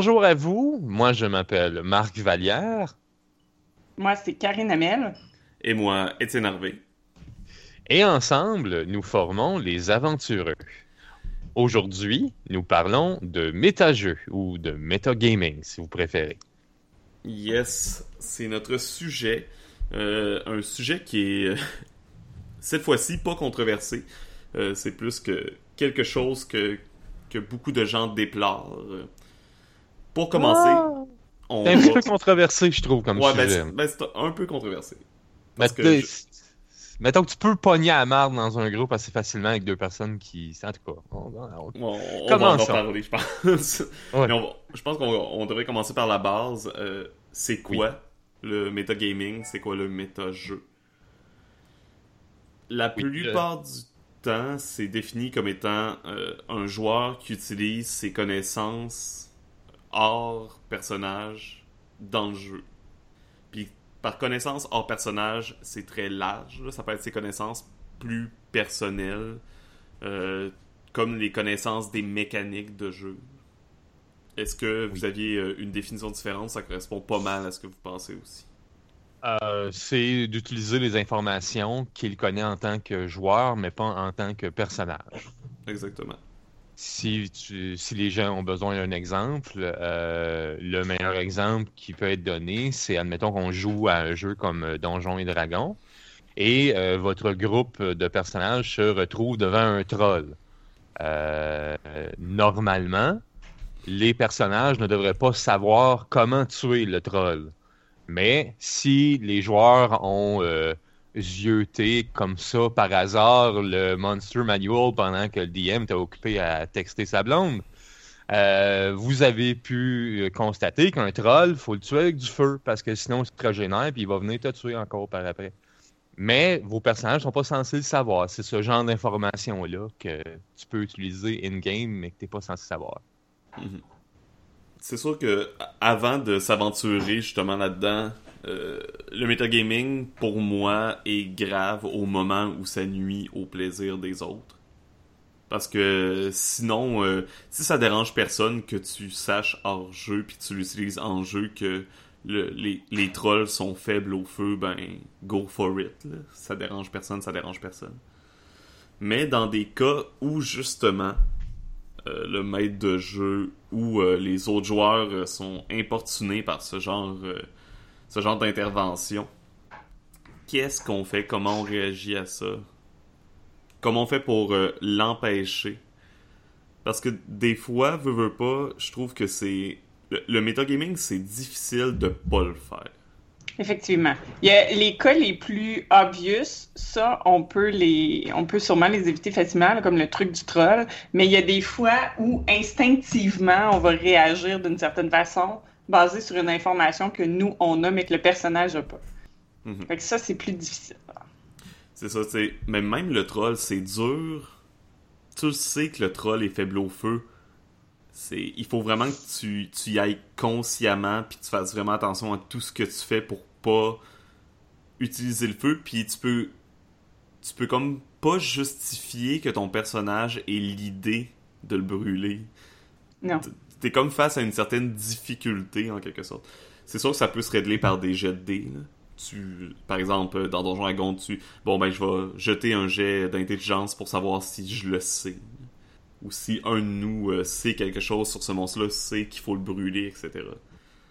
Bonjour à vous, moi je m'appelle Marc Vallière. Moi c'est Karine Amel. Et moi, Étienne Harvey. Et ensemble, nous formons les aventureux. Aujourd'hui, nous parlons de méta-jeux ou de méta-gaming, si vous préférez. Yes, c'est notre sujet. Euh, un sujet qui est, euh, cette fois-ci, pas controversé. Euh, c'est plus que quelque chose que, que beaucoup de gens déplorent. Pour commencer, ah! on C'est un peu controversé, je trouve, comme ouais, sujet. Ben, c'est un peu controversé. Parce que Mettons que tu peux pogner à la marde dans un groupe assez facilement avec deux personnes qui. En tout cas, on, va en parler, je pense. je pense qu'on devrait commencer par la base. Euh, c'est quoi le metagaming C'est quoi le méta-jeu? La plupart du temps, c'est défini comme étant euh, un joueur qui utilise ses connaissances hors personnage dans le jeu. Puis par connaissance hors personnage, c'est très large. Ça peut être ses connaissances plus personnelles, euh, comme les connaissances des mécaniques de jeu. Est-ce que vous aviez euh, une définition différente? Ça correspond pas mal à ce que vous pensez aussi. Euh, c'est d'utiliser les informations qu'il connaît en tant que joueur, mais pas en tant que personnage. Exactement. Si, les gens ont besoin d'un exemple, euh, le meilleur exemple qui peut être donné, c'est admettons qu'on joue à un jeu comme euh, Donjons et Dragons et euh, votre groupe de personnages se retrouve devant un troll. normalement, les personnages ne devraient pas savoir comment tuer le troll. Mais si les joueurs ont zioter comme ça par hasard le Monster Manual pendant que le DM était occupé à texter sa blonde. Euh, vous avez pu constater qu'un troll, faut le tuer avec du feu parce que sinon c'est très gênant et il va venir te tuer encore par après. Mais vos personnages sont pas censés le savoir. C'est ce genre d'information-là que tu peux utiliser in-game mais que tu n'es pas censé savoir. Mhm. C'est sûr que avant de s'aventurer justement là-dedans, euh, le metagaming, pour moi, est grave au moment où ça nuit au plaisir des autres. Parce que sinon, euh, si ça dérange personne que tu saches hors jeu puis tu l'utilises en jeu que les, trolls sont faibles au feu, ben go for it. Ça dérange personne, ça dérange personne. Mais dans des cas où justement euh, le maître de jeu ou les autres joueurs sont importunés par ce genre ce genre d'intervention. Qu'est-ce qu'on fait? Comment on réagit à ça? Comment on fait pour euh, l'empêcher? Parce que des fois, veux, veux pas, je trouve que c'est. Le, le metagaming, c'est difficile de pas le faire. Effectivement. Il y a les cas les plus obvious, ça, on peut les, on peut sûrement les éviter facilement, comme le truc du troll. Mais il y a des fois où instinctivement, on va réagir d'une certaine façon basé sur une information que nous, on a, mais que le personnage n'a pas. Mhm. Fait que ça, c'est plus difficile. C'est ça, tu. Mais même le troll, c'est dur. Tu sais que le troll est faible au feu. C'est, il faut vraiment que tu, tu y ailles consciemment, puis tu fasses vraiment attention à tout ce que tu fais pour pas utiliser le feu, puis tu peux, tu peux comme pas justifier que ton personnage ait l'idée de le brûler. Non t'es comme face à une certaine difficulté en quelque sorte. C'est sûr que ça peut se régler par des jets de dés. Tu, par exemple, dans Donjon Dragon, tu, bon ben je vais jeter un jet d'intelligence pour savoir si je le sais, ou si un de nous euh, sait quelque chose sur ce monstre-là, sait qu'il faut le brûler, etc.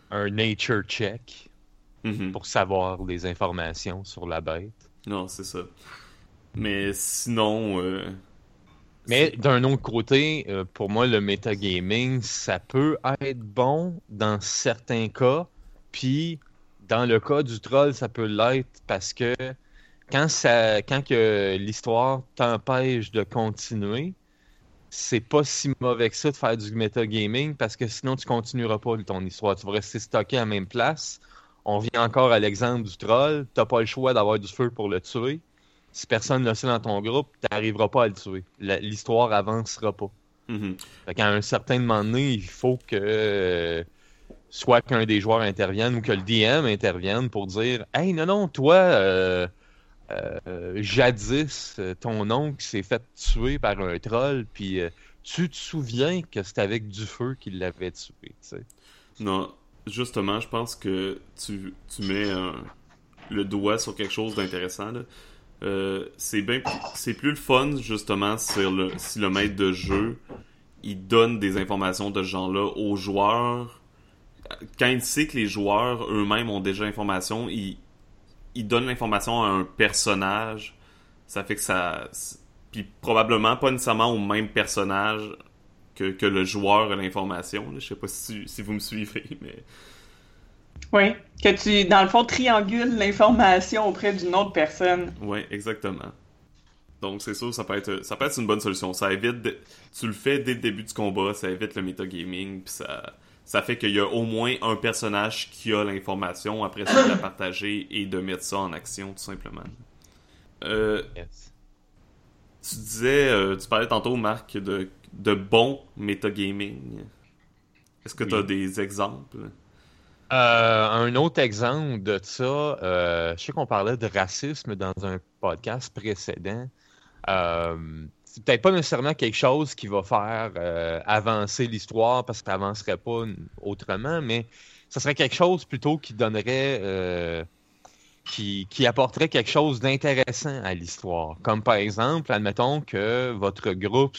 Un nature check mm-hmm. pour savoir les informations sur la bête. Non, c'est ça. Mais sinon, euh, mais d'un autre côté, euh, pour moi, le metagaming, ça peut être bon dans certains cas. Puis, dans le cas du troll, ça peut l'être parce que quand, ça, quand que l'histoire t'empêche de continuer, c'est pas si mauvais que ça de faire du metagaming parce que sinon, tu continueras pas ton histoire. Tu vas rester stocké à la même place. On vient encore à l'exemple du troll. T'as pas le choix d'avoir du feu pour le tuer si personne ne le sait dans ton groupe, tu n'arriveras pas à le tuer. L'histoire avancera pas. Mm À un certain moment donné, il faut que euh, soit qu'un des joueurs intervienne ou que le DM intervienne pour dire Hey, non, non, toi, euh, euh, jadis, ton oncle s'est fait tuer par un troll, puis tu te souviens que c'était avec du feu qu'il l'avait tué. Non, justement, je pense que tu, tu mets le doigt sur quelque chose d'intéressant. Euh, c'est bien c'est plus le fun justement si le, si le maître de jeu il donne des informations de ce genre-là aux joueurs. Quand il sait que les joueurs eux-mêmes ont déjà l'information il, il donne l'information à un personnage. Ça fait que ça puis probablement pas nécessairement au même personnage que, que le joueur a l'information. Je sais pas si, si vous me suivez mais oui, que tu, dans le fond, triangules l'information auprès d'une autre personne. Oui, exactement. Donc c'est sûr, ça peut être ça peut être une bonne solution. Ça évite tu le fais dès le début du combat, ça évite le metagaming, puis ça ça fait qu'il y a au moins un personnage qui a l'information après ça de la partager et de mettre ça en action tout simplement. Euh, Tu disais, euh, tu parlais tantôt Marc de de bon metagaming. Est-ce que tu as des exemples? Euh, un autre exemple de ça, euh, je sais qu'on parlait de racisme dans un podcast précédent. Euh, c'est peut-être pas nécessairement quelque chose qui va faire avancer l'histoire parce que ça n'avancerait pas autrement, mais ce serait quelque chose plutôt qui donnerait, qui, apporterait quelque chose d'intéressant à l'histoire. Comme par exemple, admettons que votre groupe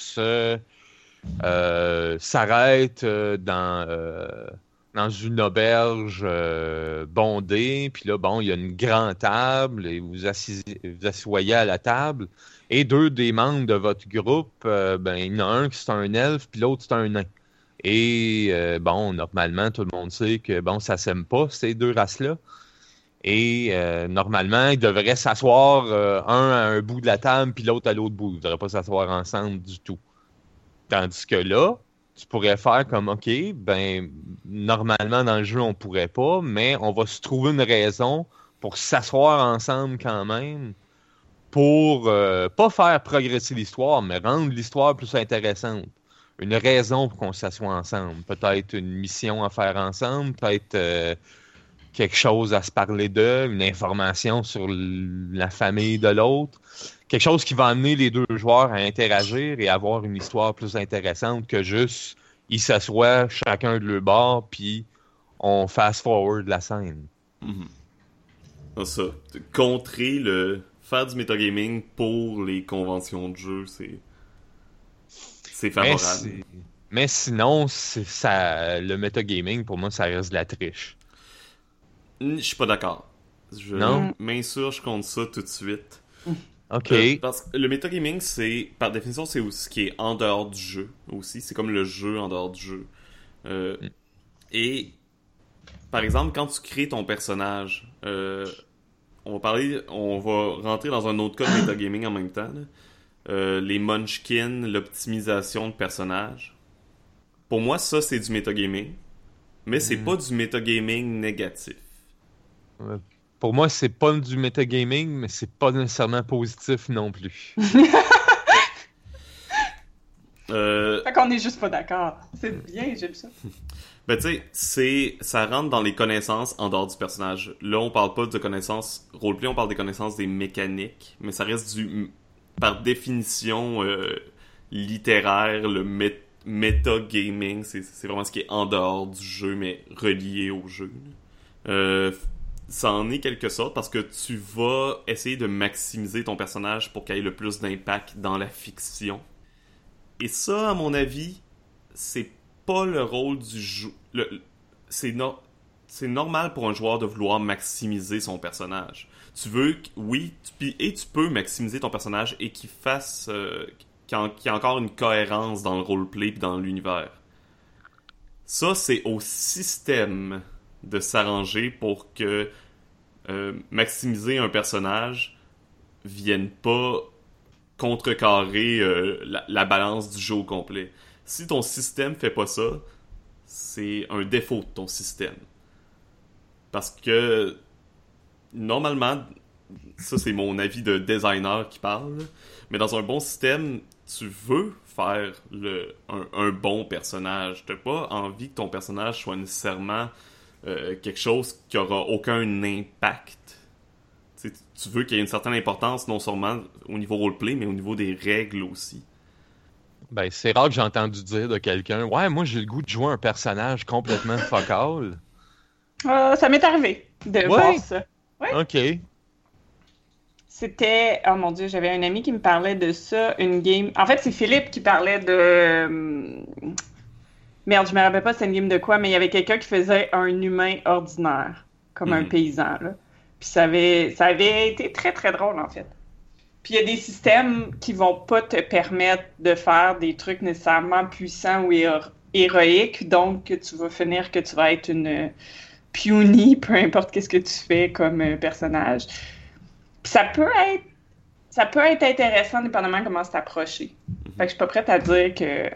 s'arrête dans dans une auberge euh, bondée, puis là, bon, il y a une grande table, et vous vous asseyez à la table, et deux des membres de votre groupe, euh, ben, il y en a un qui c'est un elfe, puis l'autre c'est un nain. Et euh, bon, normalement, tout le monde sait que bon, ça s'aime pas, ces deux races-là. Et normalement, ils devraient s'asseoir un à un bout de la table, puis l'autre à l'autre bout. Ils ne devraient pas s'asseoir ensemble du tout. Tandis que là, tu pourrais faire comme OK, ben normalement dans le jeu on pourrait pas, mais on va se trouver une raison pour s'asseoir ensemble quand même pour euh, pas faire progresser l'histoire, mais rendre l'histoire plus intéressante. Une raison pour qu'on s'assoie ensemble. Peut-être une mission à faire ensemble, peut-être euh, quelque chose à se parler d'eux, une information sur la famille de l'autre. Quelque chose qui va amener les deux joueurs à interagir et avoir une histoire plus intéressante que juste ils s'assoient chacun de leur bord, puis on fast-forward la scène. Mm Ça, contrer le... Faire du metagaming pour les conventions de jeu, c'est... C'est favorable. Mais, sinon, ça, le metagaming, pour moi, ça reste de la triche. Je suis pas d'accord. Je m'insurge contre ça tout de suite. Ok. Euh, parce que le metagaming, c'est, par définition, c'est ce qui est en dehors du jeu aussi. C'est comme le jeu en dehors du jeu. Euh, mm. Et, par exemple, quand tu crées ton personnage, euh, on va parler, on va rentrer dans un autre cas de metagaming en même temps. les munchkins, l'optimisation de personnages. Pour moi, ça, c'est du metagaming. Mais c'est mm. pas du metagaming négatif. Pour moi, c'est pas du metagaming, mais c'est pas nécessairement positif non plus. euh... Fait qu'on est juste pas d'accord. C'est bien, j'aime ça. Ben tu sais, c'est ça rentre dans les connaissances en dehors du personnage. Là, on parle pas de connaissances roleplay, on parle des connaissances des mécaniques, mais ça reste du par définition euh, littéraire le metagaming, c'est vraiment ce qui est en dehors du jeu mais relié au jeu. Euh, ça en est quelque sorte parce que tu vas essayer de maximiser ton personnage pour qu'il ait le plus d'impact dans la fiction. Et ça, à mon avis, c'est pas le rôle du jeu. C'est c'est normal pour un joueur de vouloir maximiser son personnage. Tu veux, oui, et tu peux maximiser ton personnage et qu'il fasse, euh, qu'il y ait encore une cohérence dans le roleplay et dans l'univers. Ça, c'est au système de s'arranger pour que euh, maximiser un personnage vienne pas contrecarrer euh, la, balance du jeu au complet. Si ton système fait pas ça, c'est un défaut de ton système. Parce que normalement, ça c'est mon avis de designer qui parle, mais dans un bon système, tu veux faire le, un, bon personnage. T'as pas envie que ton personnage soit nécessairement euh, quelque chose qui aura aucun impact. tu veux qu'il y ait une certaine importance, non seulement au niveau roleplay, mais au niveau des règles aussi. Ben, c'est rare que j'ai entendu dire de quelqu'un Ouais, moi j'ai le goût de jouer un personnage complètement focal. Ah, ça m'est arrivé de voir ça. Ouais. Ok. C'était. Oh mon dieu, j'avais un ami qui me parlait de ça, une game. En fait, c'est Philippe qui parlait de. Merde, je me rappelle pas c'était une game de quoi, mais il y avait quelqu'un qui faisait un humain ordinaire, comme un Mhm. paysan, là. Puis ça avait, ça avait été très très drôle en fait. Puis il y a des systèmes qui vont pas te permettre de faire des trucs nécessairement puissants ou héro- héroïques, donc que tu vas finir que tu vas être une euh, punie, peu importe qu'est-ce que tu fais comme euh, personnage. Puis ça peut être ça peut être intéressant dépendamment de comment c'est approché. Fait que je suis pas prête à dire que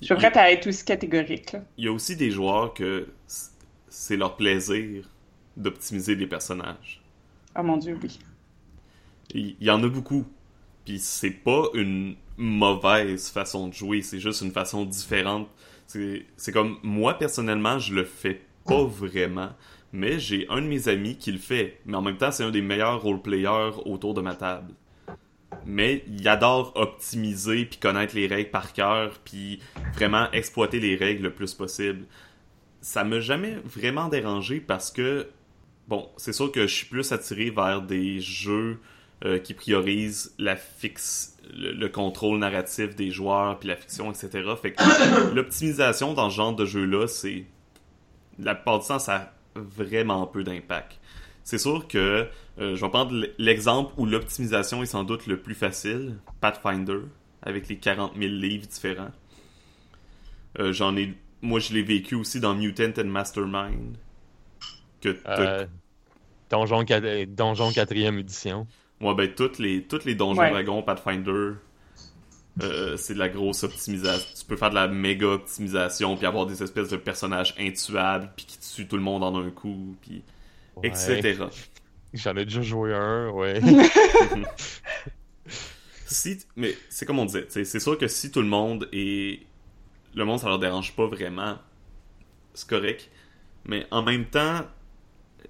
je suis prête à être aussi catégorique. Là. Il y a aussi des joueurs que c'est leur plaisir d'optimiser des personnages. Oh mon dieu, oui. Il y en a beaucoup. Puis c'est pas une mauvaise façon de jouer, c'est juste une façon différente. C'est c'est comme moi personnellement, je le fais pas vraiment, mais j'ai un de mes amis qui le fait. Mais en même temps, c'est un des meilleurs role-players autour de ma table. Mais il adore optimiser puis connaître les règles par cœur puis vraiment exploiter les règles le plus possible. Ça m'a jamais vraiment dérangé parce que bon, c'est sûr que je suis plus attiré vers des jeux euh, qui priorisent la fixe, le, le contrôle narratif des joueurs, puis la fiction, etc. Fait que l'optimisation dans ce genre de jeu-là, c'est la plupart du temps, ça a vraiment peu d'impact. C'est sûr que euh, je vais prendre l'exemple où l'optimisation est sans doute le plus facile, Pathfinder, avec les 40 000 livres différents. Euh, J'en ai, moi, je l'ai vécu aussi dans Mutant and Mastermind. Que Euh, Donjon, quat- Donjon 4e édition. Ouais, ben, toutes les, toutes les donjons Ouais. dragons Pathfinder, euh, c'est de la grosse optimisation. Tu peux faire de la méga optimisation, puis avoir des espèces de personnages intuables, puis qui tuent tout le monde en un coup, puis Ouais. etc. J'en ai déjà joué un, ouais. Si, mais c'est comme on disait, c'est sûr que si tout le monde est... Le monde, ça leur dérange pas vraiment, c'est correct. Mais en même temps,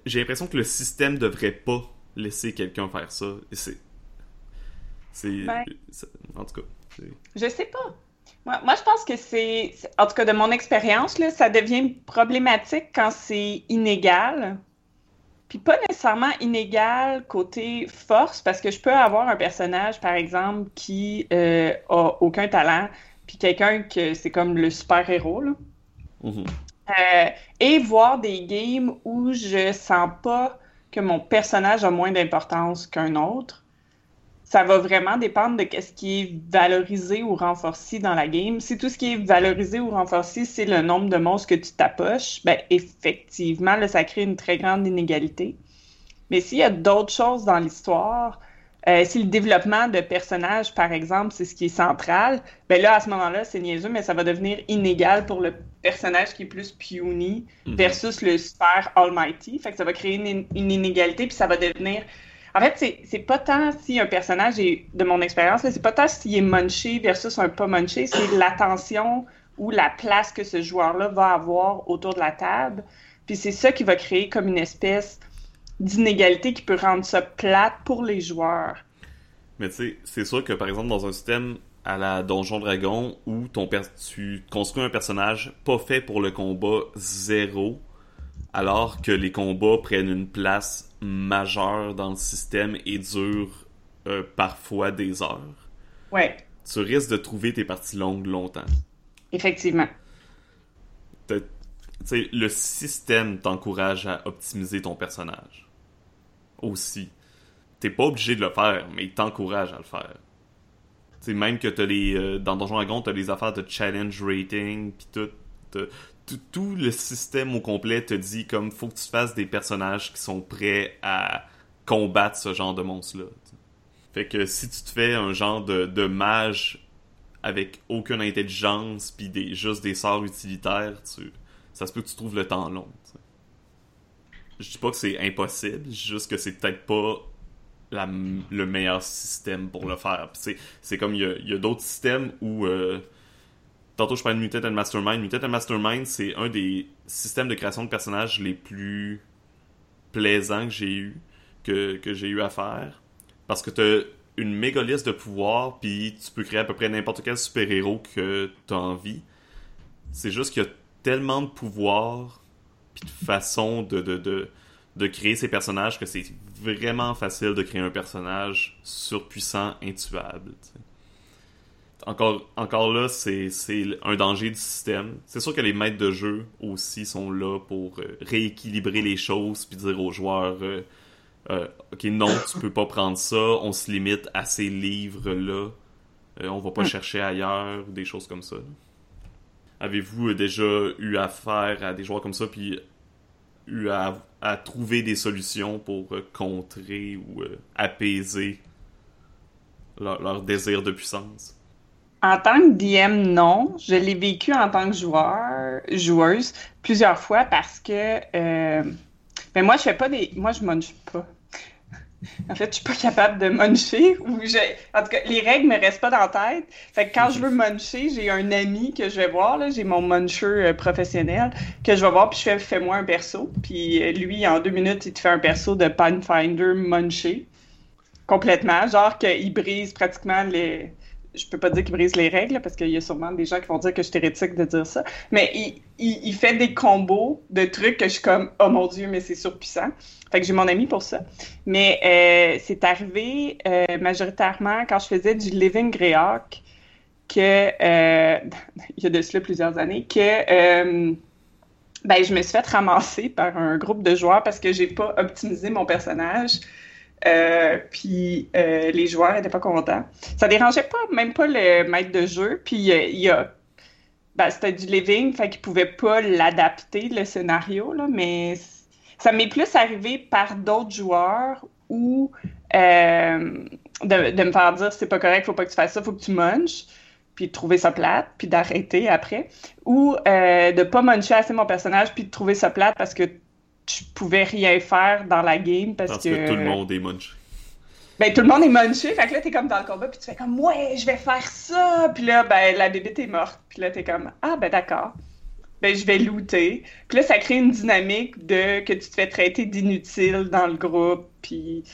j'ai l'impression que le système devrait pas laisser quelqu'un faire ça. C'est... C'est... Ben. En tout cas. Je sais pas. Moi, moi, je pense que c'est, c'est- en tout cas de mon expérience, là, ça devient problématique quand c'est inégal. Puis pas nécessairement inégal côté force, parce que je peux avoir un personnage, par exemple, qui euh, a aucun talent, puis quelqu'un que c'est comme le super-héros, là. Mhm. Euh, et voir des games où je sens pas que mon personnage a moins d'importance qu'un autre. Ça va vraiment dépendre de ce qui est valorisé ou renforcé dans la game. Si tout ce qui est valorisé ou renforcé, c'est le nombre de monstres que tu t'approches, ben effectivement, là, ça crée une très grande inégalité. Mais s'il y a d'autres choses dans l'histoire, euh, si le développement de personnages, par exemple, c'est ce qui est central, ben là, à ce moment-là, c'est niaiseux, mais ça va devenir inégal pour le personnage qui est plus puny Mhm. versus le super almighty. Fait que ça va créer une, une inégalité, puis ça va devenir... En fait, c'est- pas tant si un personnage est, de mon expérience, c'est pas tant s'il est munché versus un pas munché, c'est l'attention ou la place que ce joueur-là va avoir autour de la table. Puis c'est ça qui va créer comme une espèce d'inégalité qui peut rendre ça plate pour les joueurs. Mais tu sais, c'est sûr que par exemple dans un système à la Donjon Dragon où ton tu construis un personnage pas fait pour le combat zéro, alors que les combats prennent une place majeure dans le système et durent euh, parfois des heures, Ouais, tu risques de trouver tes parties longues longtemps. effectivement. T'as- Tu sais, le système t'encourage à optimiser ton personnage. Aussi. T'es pas obligé de le faire, mais il t'encourage à le faire. Tu sais, même que t'as les... euh, dans Donjon Dragon, t'as les affaires de challenge rating, pis tout, tout... Le système au complet te dit comme, faut que tu fasses des personnages qui sont prêts à combattre ce genre de monstre-là. Fait que si tu te fais un genre de, mage avec aucune intelligence, puis des, juste des sorts utilitaires, tu, ça se peut que tu trouves le temps long. Je dis pas que c'est impossible, je dis juste que c'est peut-être pas le meilleur système pour le faire. C'est, comme il y a, il y a d'autres systèmes où. euh, tantôt je parlais de Mutant and Mastermind. Mutant and Mastermind, c'est un des systèmes de création de personnages les plus plaisants que j'ai eu, que, que j'ai eu à faire. Parce que t'as une méga liste de pouvoirs, puis tu peux créer à peu près n'importe quel super-héros que tu as envie. C'est juste qu'il y a tellement de pouvoirs, puis de façons de, de, de, créer ces personnages que c'est vraiment facile de créer un personnage surpuissant, intuable. Encore, encore là, c'est un danger du système. C'est sûr que les maîtres de jeu aussi sont là pour euh, rééquilibrer les choses puis dire aux joueurs euh, euh, Ok, non, tu peux pas prendre ça, on se limite à ces livres-là, on va pas hmm. chercher ailleurs, ou des choses comme ça. Avez-vous déjà eu affaire à des joueurs comme ça puis eu à, trouver des solutions pour contrer ou apaiser leur désir de puissance? En tant que DM, non. Je l'ai vécu en tant que joueur, joueuse plusieurs fois parce que euh, ben moi je fais pas des. Moi je munch pas. En fait, je suis pas capable de muncher. Ou En tout cas, les règles me restent pas dans la tête. Fait que quand je veux muncher, j'ai un ami que je vais voir. J'ai mon muncher euh, professionnel que je vais voir. Puis je fais fais-moi un perso. Puis euh, lui, en deux minutes, il te fait un perso de Pathfinder munché. Complètement. Genre qu'il brise pratiquement les je peux pas dire qu'il brise les règles parce qu'il y a sûrement des gens qui vont dire que je suis hérétique de dire ça, mais il, il, fait des combos de trucs que je suis comme oh mon dieu mais c'est surpuissant. Fait que j'ai mon ami pour ça. Mais euh, c'est arrivé euh, majoritairement quand je faisais du living Greyhawk que euh, il y a de cela plusieurs années que ben, je me suis fait ramasser par un groupe de joueurs parce que j'ai pas optimisé mon personnage. Euh, puis euh, les joueurs n'étaient pas contents. Ça dérangeait pas, même pas le maître de jeu. Puis euh, il y a. Ben, c'était du living, fait qu'il pouvait pas l'adapter, le scénario, là, mais ça m'est plus arrivé par d'autres joueurs ou de, de, me faire dire c'est pas correct, faut pas que tu fasses ça, faut que tu munches, puis de trouver ça plate, puis d'arrêter après. Ou de pas muncher assez mon personnage, puis de trouver ça plate parce que tu pouvais rien faire dans la game parce, parce que... tout le monde est munché. Ben, tout le monde est munché, fait que là, t'es comme dans le combat, puis tu fais comme, ouais, je vais faire ça, puis là, ben, la bébé est morte, puis là, t'es comme, ah, ben, d'accord. Ben, je vais looter. Puis là, ça crée une dynamique de que tu te fais traiter d'inutile dans le groupe, puis,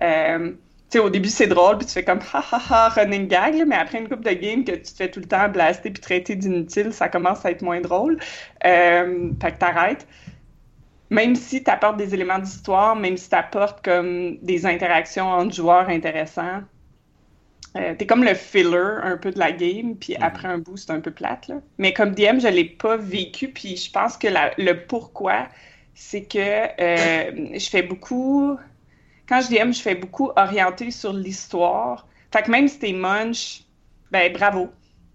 euh, tu sais, au début, c'est drôle, puis tu fais comme, ha, ha, ha, running gag, mais après une coupe de game que tu te fais tout le temps blaster puis traiter d'inutile, ça commence à être moins drôle. Euh, fait que t'arrêtes même si tu apportes des éléments d'histoire, même si tu apportes comme des interactions entre joueurs intéressants, euh, t'es comme le filler un peu de la game, puis mhm. après un bout, c'est un peu plate. Là. Mais comme DM, je l'ai pas vécu, puis je pense que le pourquoi, c'est que euh, je fais beaucoup. Quand je DM, je fais beaucoup orienté sur l'histoire. Fait que même si t'es munch, ben bravo.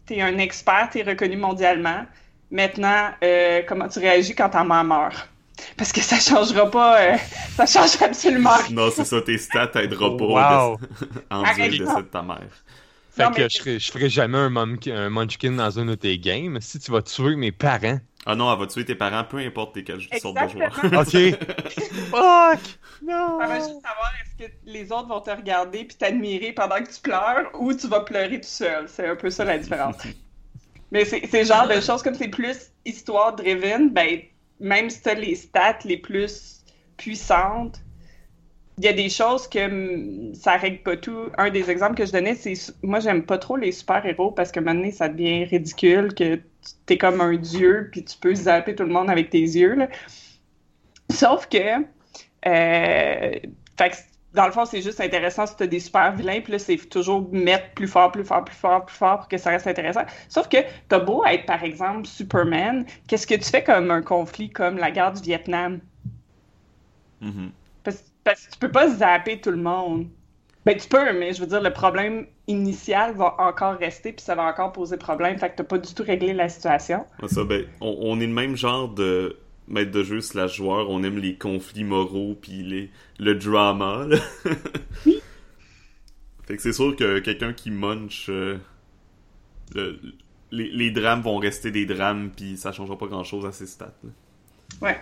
T'es un expert, t'es reconnu mondialement. Maintenant, euh, comment tu réagis quand ta mère meurt? Parce que ça changera pas, euh, ça change absolument rien. Non, c'est ça, tes stats t'aideront pas wow. en dire le décès de ta mère. Fait que je, ferai, je ferai jamais un, un, munchkin dans un de tes games si tu vas tuer mes parents. Ah non, elle va tuer tes parents, peu importe tes quelles sortes de joueurs. ok. Fuck! Non! Elle va juste savoir est-ce que les autres vont te regarder puis t'admirer pendant que tu pleures ou tu vas pleurer tout seul. C'est un peu ça la différence. Mais c'est le genre de choses comme c'est plus histoire driven, ben même si tu as les stats les plus puissantes, il y a des choses que ça règle pas tout. Un des exemples que je donnais, c'est moi j'aime pas trop les super-héros parce que maintenant ça devient ridicule que tu es comme un dieu puis tu peux zapper tout le monde avec tes yeux. Sauf que, euh, dans le fond, c'est juste intéressant si tu as des super vilains, puis là, c'est toujours mettre plus fort, plus fort, plus fort, plus fort pour que ça reste intéressant. Sauf que t'as beau être, par exemple, Superman, qu'est-ce que tu fais comme un conflit comme la guerre du Vietnam? Mm-hmm. parce, que tu peux pas zapper tout le monde. Ben, tu peux, mais je veux dire, le problème initial va encore rester, puis ça va encore poser problème, fait que t'as pas du tout réglé la situation. Ça, ben, on est le même genre de maître de jeu slash joueur, on aime les conflits moraux puis les, le drama. oui. Fait que c'est sûr que quelqu'un qui munch, euh, les, les, drames vont rester des drames puis ça changera pas grand chose à ses stats. Ouais.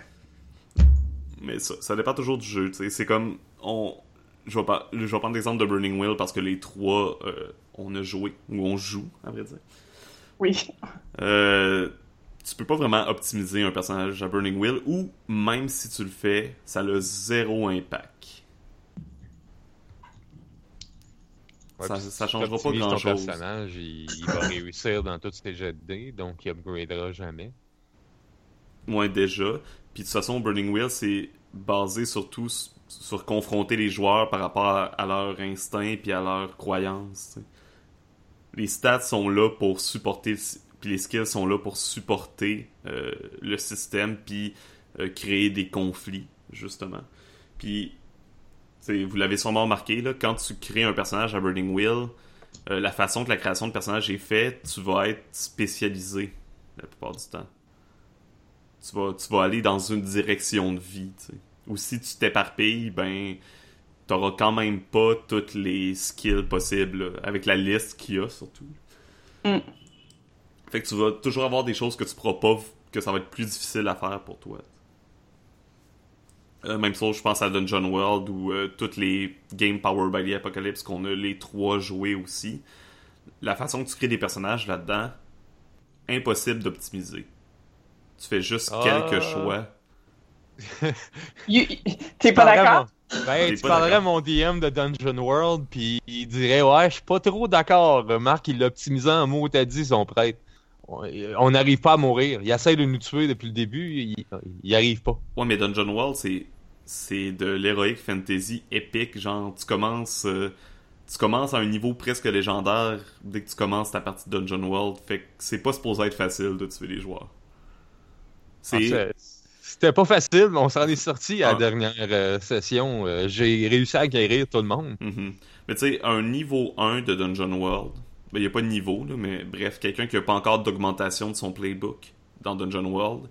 Mais ça, ça dépend toujours du jeu, tu sais. C'est comme, on, je vais, pas, je vais prendre l'exemple de Burning Wheel parce que les trois, euh, on a joué, ou on joue, à vrai dire. Oui. Euh, tu peux pas vraiment optimiser un personnage à Burning Wheel ou même si tu le fais, ça a zéro impact. Ouais, ça, ça changera pas t'optimises ton grand-chose. personnage, il, il va réussir dans tous ses jets de dés, donc il upgradera jamais. Moins déjà. Puis de toute façon, Burning Wheel, c'est basé surtout sur confronter les joueurs par rapport à, à leur instinct puis à leurs croyances. tu sais. Les stats sont là pour supporter, les skills sont là pour supporter euh, le système puis euh, créer des conflits, justement. Puis, vous l'avez sûrement remarqué, là, quand tu crées un personnage à Burning Wheel, euh, la façon que la création de personnage est faite, tu vas être spécialisé la plupart du temps tu vas, tu vas aller dans une direction de vie. Ou si tu t'éparpilles, ben, t'auras quand même pas toutes les skills possibles, avec la liste qu'il y a surtout. Mm. Fait que tu vas toujours avoir des choses que tu pourras pas, que ça va être plus difficile à faire pour toi. Euh, même chose, je pense à Dungeon World ou euh, toutes les games Power by the Apocalypse qu'on a les trois joués aussi. La façon que tu crées des personnages là-dedans, impossible d'optimiser. Tu fais juste Ah. quelques choix. T'es pas d'accord? Ben, tu parlerais à mon DM de Dungeon World, puis il dirait Ouais, je suis pas trop d'accord. Marc, il l'a optimisé en mot, t'as dit, son prêtre. On n'arrive pas à mourir. Il essaie de nous tuer depuis le début, il, il arrive pas. Ouais, mais Dungeon World, c'est c'est de l'heroic fantasy épique. Genre, tu commences euh, tu commences à un niveau presque légendaire dès que tu commences ta partie de Dungeon World. Fait que c'est pas supposé être facile de tuer les joueurs. Ah, C'est C'était pas facile, mais on s'en est sorti à Ah. la dernière euh, session. Euh, J'ai réussi à guérir tout le monde. Mhm. Mais tu sais, un niveau 1 de Dungeon World, ben y a pas de niveau, là, mais bref, quelqu'un qui a pas encore d'augmentation de son playbook dans Dungeon World,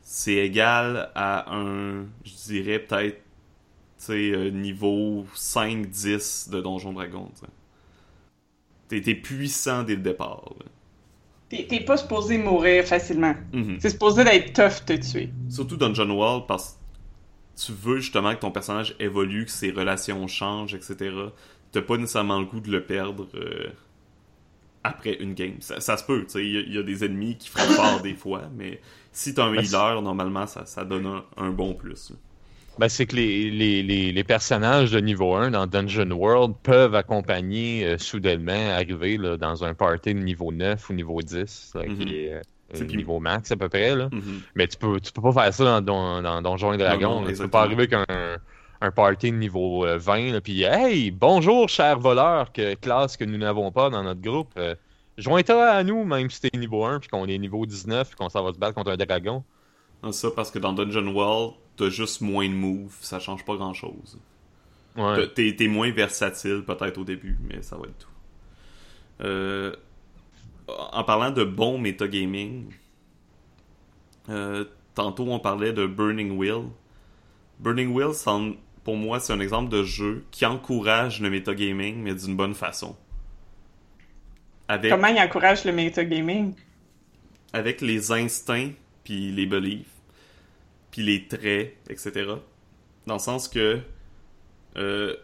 c'est égal à un, je dirais peut-être, tu sais, euh, niveau 5-10 de Donjon Dragon. T'es- puissant dès le départ. T'es pas supposé mourir facilement. Mhm. C'est supposé d'être tough te tuer. Surtout Dungeon World parce que tu veux justement que ton personnage évolue, que ses relations changent, etc. T'as pas nécessairement le goût de le perdre euh, après une game. Ça, ça se peut, il y, a- il y a des ennemis qui frappent fort des fois, mais si t'as un healer, normalement, ça, ça donne un, un bon plus. Ben, c'est que les, les, les, les personnages de niveau 1 dans Dungeon World peuvent accompagner euh, soudainement, arriver là, dans un party de niveau 9 ou niveau 10, là, Mhm. qui est euh, niveau max à peu près. Là. Mhm. Mais tu peux, tu peux pas faire ça dans, dans Donjons et Dragons. Non, non, tu peux pas arriver avec un, party de niveau euh, 20, là, puis Hey, bonjour, cher voleur, que classe que nous n'avons pas dans notre groupe. Euh, Joins-toi à nous, même si t'es niveau 1, puis qu'on est niveau 19, puis qu'on s'en va se battre contre un dragon. Ah, Ça, parce que dans Dungeon World, t'as juste moins de moves, ça change pas grand chose. Ouais. T'es t'es moins versatile peut-être au début, mais ça va être tout. Euh, en parlant de bon metagaming, euh, tantôt on parlait de Burning Wheel. Burning Wheel, c'en- pour moi, c'est un exemple de jeu qui encourage le metagaming, mais d'une bonne façon. Avec, Comment il encourage le metagaming? avec les instincts, puis les beliefs, puis les traits, etc. Dans le sens que, euh,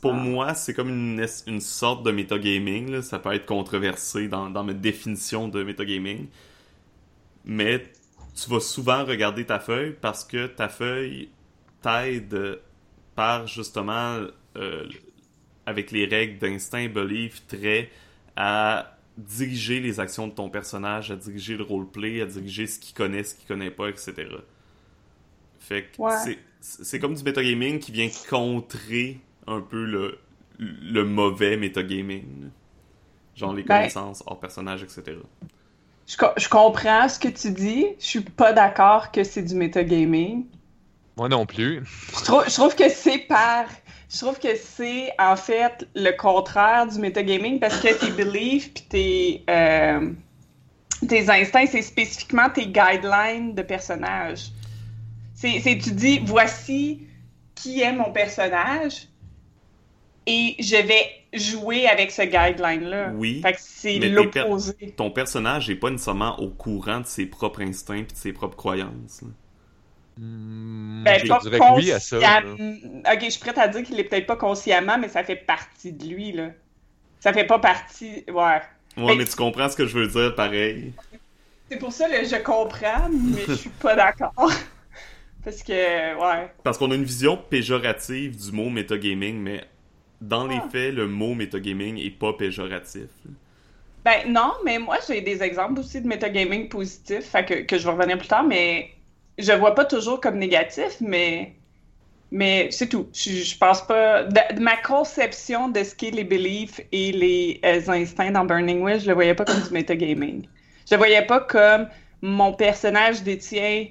pour Ah. moi, c'est comme une, une sorte de metagaming. là. Ça peut être controversé dans, dans ma définition de metagaming. Mais tu vas souvent regarder ta feuille parce que ta feuille t'aide par justement, euh, avec les règles d'instinct, belief, trait, à diriger les actions de ton personnage, à diriger le roleplay, à diriger ce qu'il connaît, ce qu'il connaît pas, etc. Fait que Ouais. c'est- comme du metagaming qui vient contrer un peu le, le mauvais metagaming. Genre les Ben- connaissances hors personnage, etc. Je, je comprends ce que tu dis. Je suis pas d'accord que c'est du metagaming. Moi non plus. Je trouve, je trouve que c'est par. Je trouve que c'est en fait le contraire du metagaming parce que tes beliefs puis tes, euh, tes instincts, c'est spécifiquement tes guidelines de personnage. C'est, tu dis voici qui est mon personnage et je vais jouer avec ce guideline-là. Oui, Fait que c'est per- l'opposé. Ton personnage est pas nécessairement au courant de ses propres instincts et de ses propres croyances. là. Hmm, Ben, je pas dirais que oui à ça. là. conscient- Ok, je suis prête à dire qu'il est peut-être pas consciemment, mais ça fait partie de lui, là. Ça fait pas partie. Ouais. Ouais, Mais- mais tu comprends ce que je veux dire, pareil. C'est pour ça que je comprends, mais je suis pas d'accord. Parce que, ouais. Parce qu'on a une vision péjorative du mot metagaming, mais dans les Ah. faits, le mot metagaming est pas péjoratif. Ben non, mais moi j'ai des exemples aussi de metagaming positif, fait que, que je vais revenir plus tard, mais je vois pas toujours comme négatif, mais mais c'est tout. Je, je pense pas. de- ma conception de ce qu'est les beliefs et les euh, instincts dans Burning Wish, je le voyais pas comme du metagaming. Je le voyais pas comme mon personnage détient.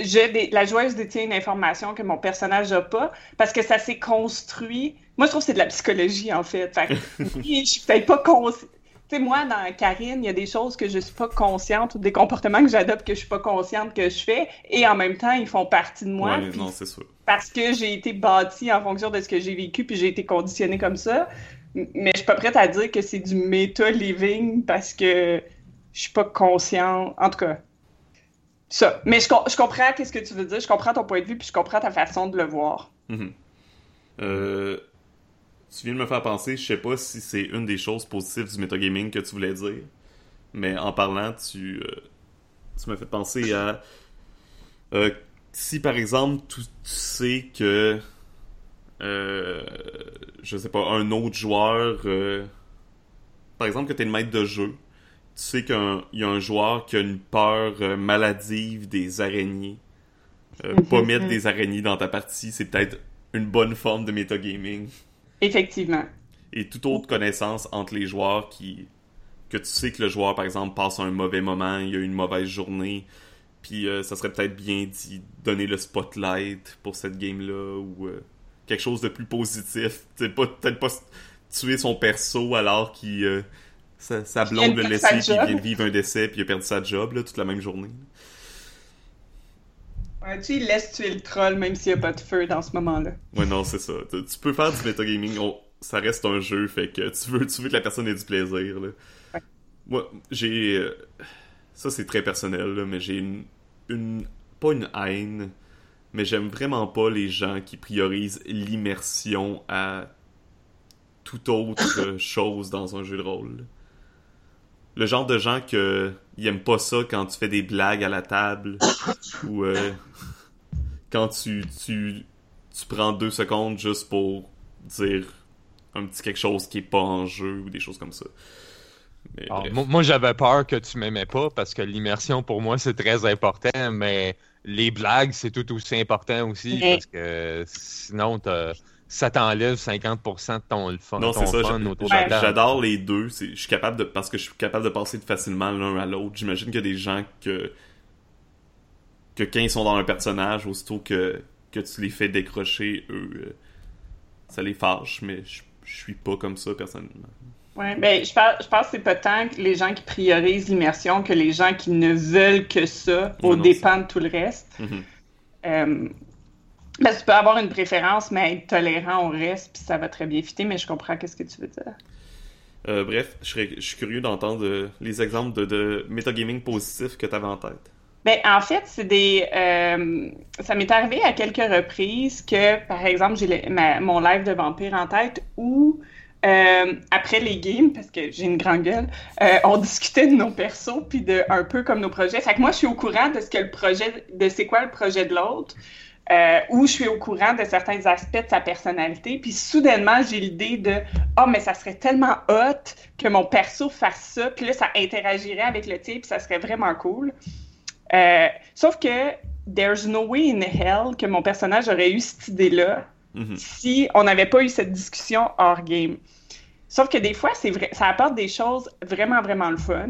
Je, dé- la joueuse détient une information que mon personnage n'a pas parce que ça s'est construit. Moi, je trouve que c'est de la psychologie, en fait. Fait que, oui, je suis peut-être pas consciente. Sais, moi, dans Karine, il y a des choses que je suis pas consciente ou des comportements que j'adopte que je suis pas consciente que je fais et en même temps, ils font partie de moi. ouais, non, c'est sûr. parce que j'ai été bâtie en fonction de ce que j'ai vécu puis j'ai été conditionnée comme ça. Mais je suis pas prête à dire que c'est du méta-living parce que je suis pas consciente. En tout cas, ça. Mais je, com- je comprends qu'est-ce que tu veux dire. Je comprends ton point de vue puis je comprends ta façon de le voir. Mhm. Euh, tu viens de me faire penser, je sais pas si c'est une des choses positives du metagaming que tu voulais dire, mais en parlant, tu, euh, tu m'as fait penser à euh, si par exemple tu, tu sais que euh, je sais pas un autre joueur, euh, par exemple que t'es le maître de jeu, tu sais qu'il y a un joueur qui a une peur maladive des araignées. Euh, pas mettre des araignées dans ta partie, c'est peut-être une bonne forme de metagaming. Effectivement. Et toute autre connaissance entre les joueurs qui. que tu sais que le joueur, par exemple, passe un mauvais moment, il a eu une mauvaise journée, puis euh, ça serait peut-être bien d'y donner le spotlight pour cette game-là, ou euh, quelque chose de plus positif. Peut-être pas tuer son perso alors qu'il. euh, sa, blonde de le laissé, puis il vient de vivre un décès, puis il a perdu sa job, là, toute la même journée. Ouais, tu sais, il laisse tuer le troll même s'il n'y a pas de feu dans ce moment-là. Ouais, non, c'est ça. Tu tu peux faire du metagaming, on- ça reste un jeu, fait que tu veux, tu veux que la personne ait du plaisir, là. Ouais. Moi, j'ai... euh, Ça, c'est très personnel, là, mais j'ai une, une... Pas une haine, mais j'aime vraiment pas les gens qui priorisent l'immersion à toute autre chose dans un jeu de rôle. Le genre de gens que ils aiment pas ça quand tu fais des blagues à la table ou euh, quand tu, tu tu prends deux secondes juste pour dire un petit quelque chose qui est pas en jeu ou des choses comme ça. Mais Alors, bref. moi, moi, j'avais peur que tu m'aimais pas parce que l'immersion pour moi c'est très important, mais les blagues c'est tout aussi important aussi parce que sinon t'as- ça t'enlève 50% de ton, le fun, Non, ton c'est ça. fun de. J'adore les deux. Je suis capable de parce que je suis capable de passer facilement l'un à l'autre. J'imagine qu'il y a des gens que que quand ils sont dans un personnage, aussitôt que que tu les fais décrocher, eux, euh, ça les fâche. Mais je je suis pas comme ça personnellement. Ouais, ben, je, pense que c'est pas tant que les gens qui priorisent l'immersion que les gens qui ne veulent que ça au dépens de tout le reste. Mhm. Euh, ben, tu peux avoir une préférence, mais être tolérant au reste, puis ça va très bien fitter, mais je comprends qu'est-ce que tu veux dire. Euh, bref, je, serais- je suis curieux d'entendre euh, les exemples de, de metagaming positifs que tu avais en tête. Ben, en fait, c'est des. euh, ça m'est arrivé à quelques reprises que, par exemple, j'ai mon live de vampire en tête où, après les games, parce que j'ai une grande gueule, on discutait de nos persos puis de un peu comme nos projets. Fait que moi, je suis au courant de ce que le projet, de c'est quoi le projet de l'autre. Euh, ou je suis au courant de certains aspects de sa personnalité, puis soudainement, j'ai l'idée de « Ah, mais ça serait tellement hot que mon perso fasse ça, puis là, ça interagirait avec le puis ça serait vraiment cool. » Euh, sauf que there's no way in hell que mon personnage aurait eu cette idée-là Mhm. si on n'avait pas eu cette discussion hors game. Sauf que des fois, c'est vrai, ça apporte des choses vraiment, vraiment le fun.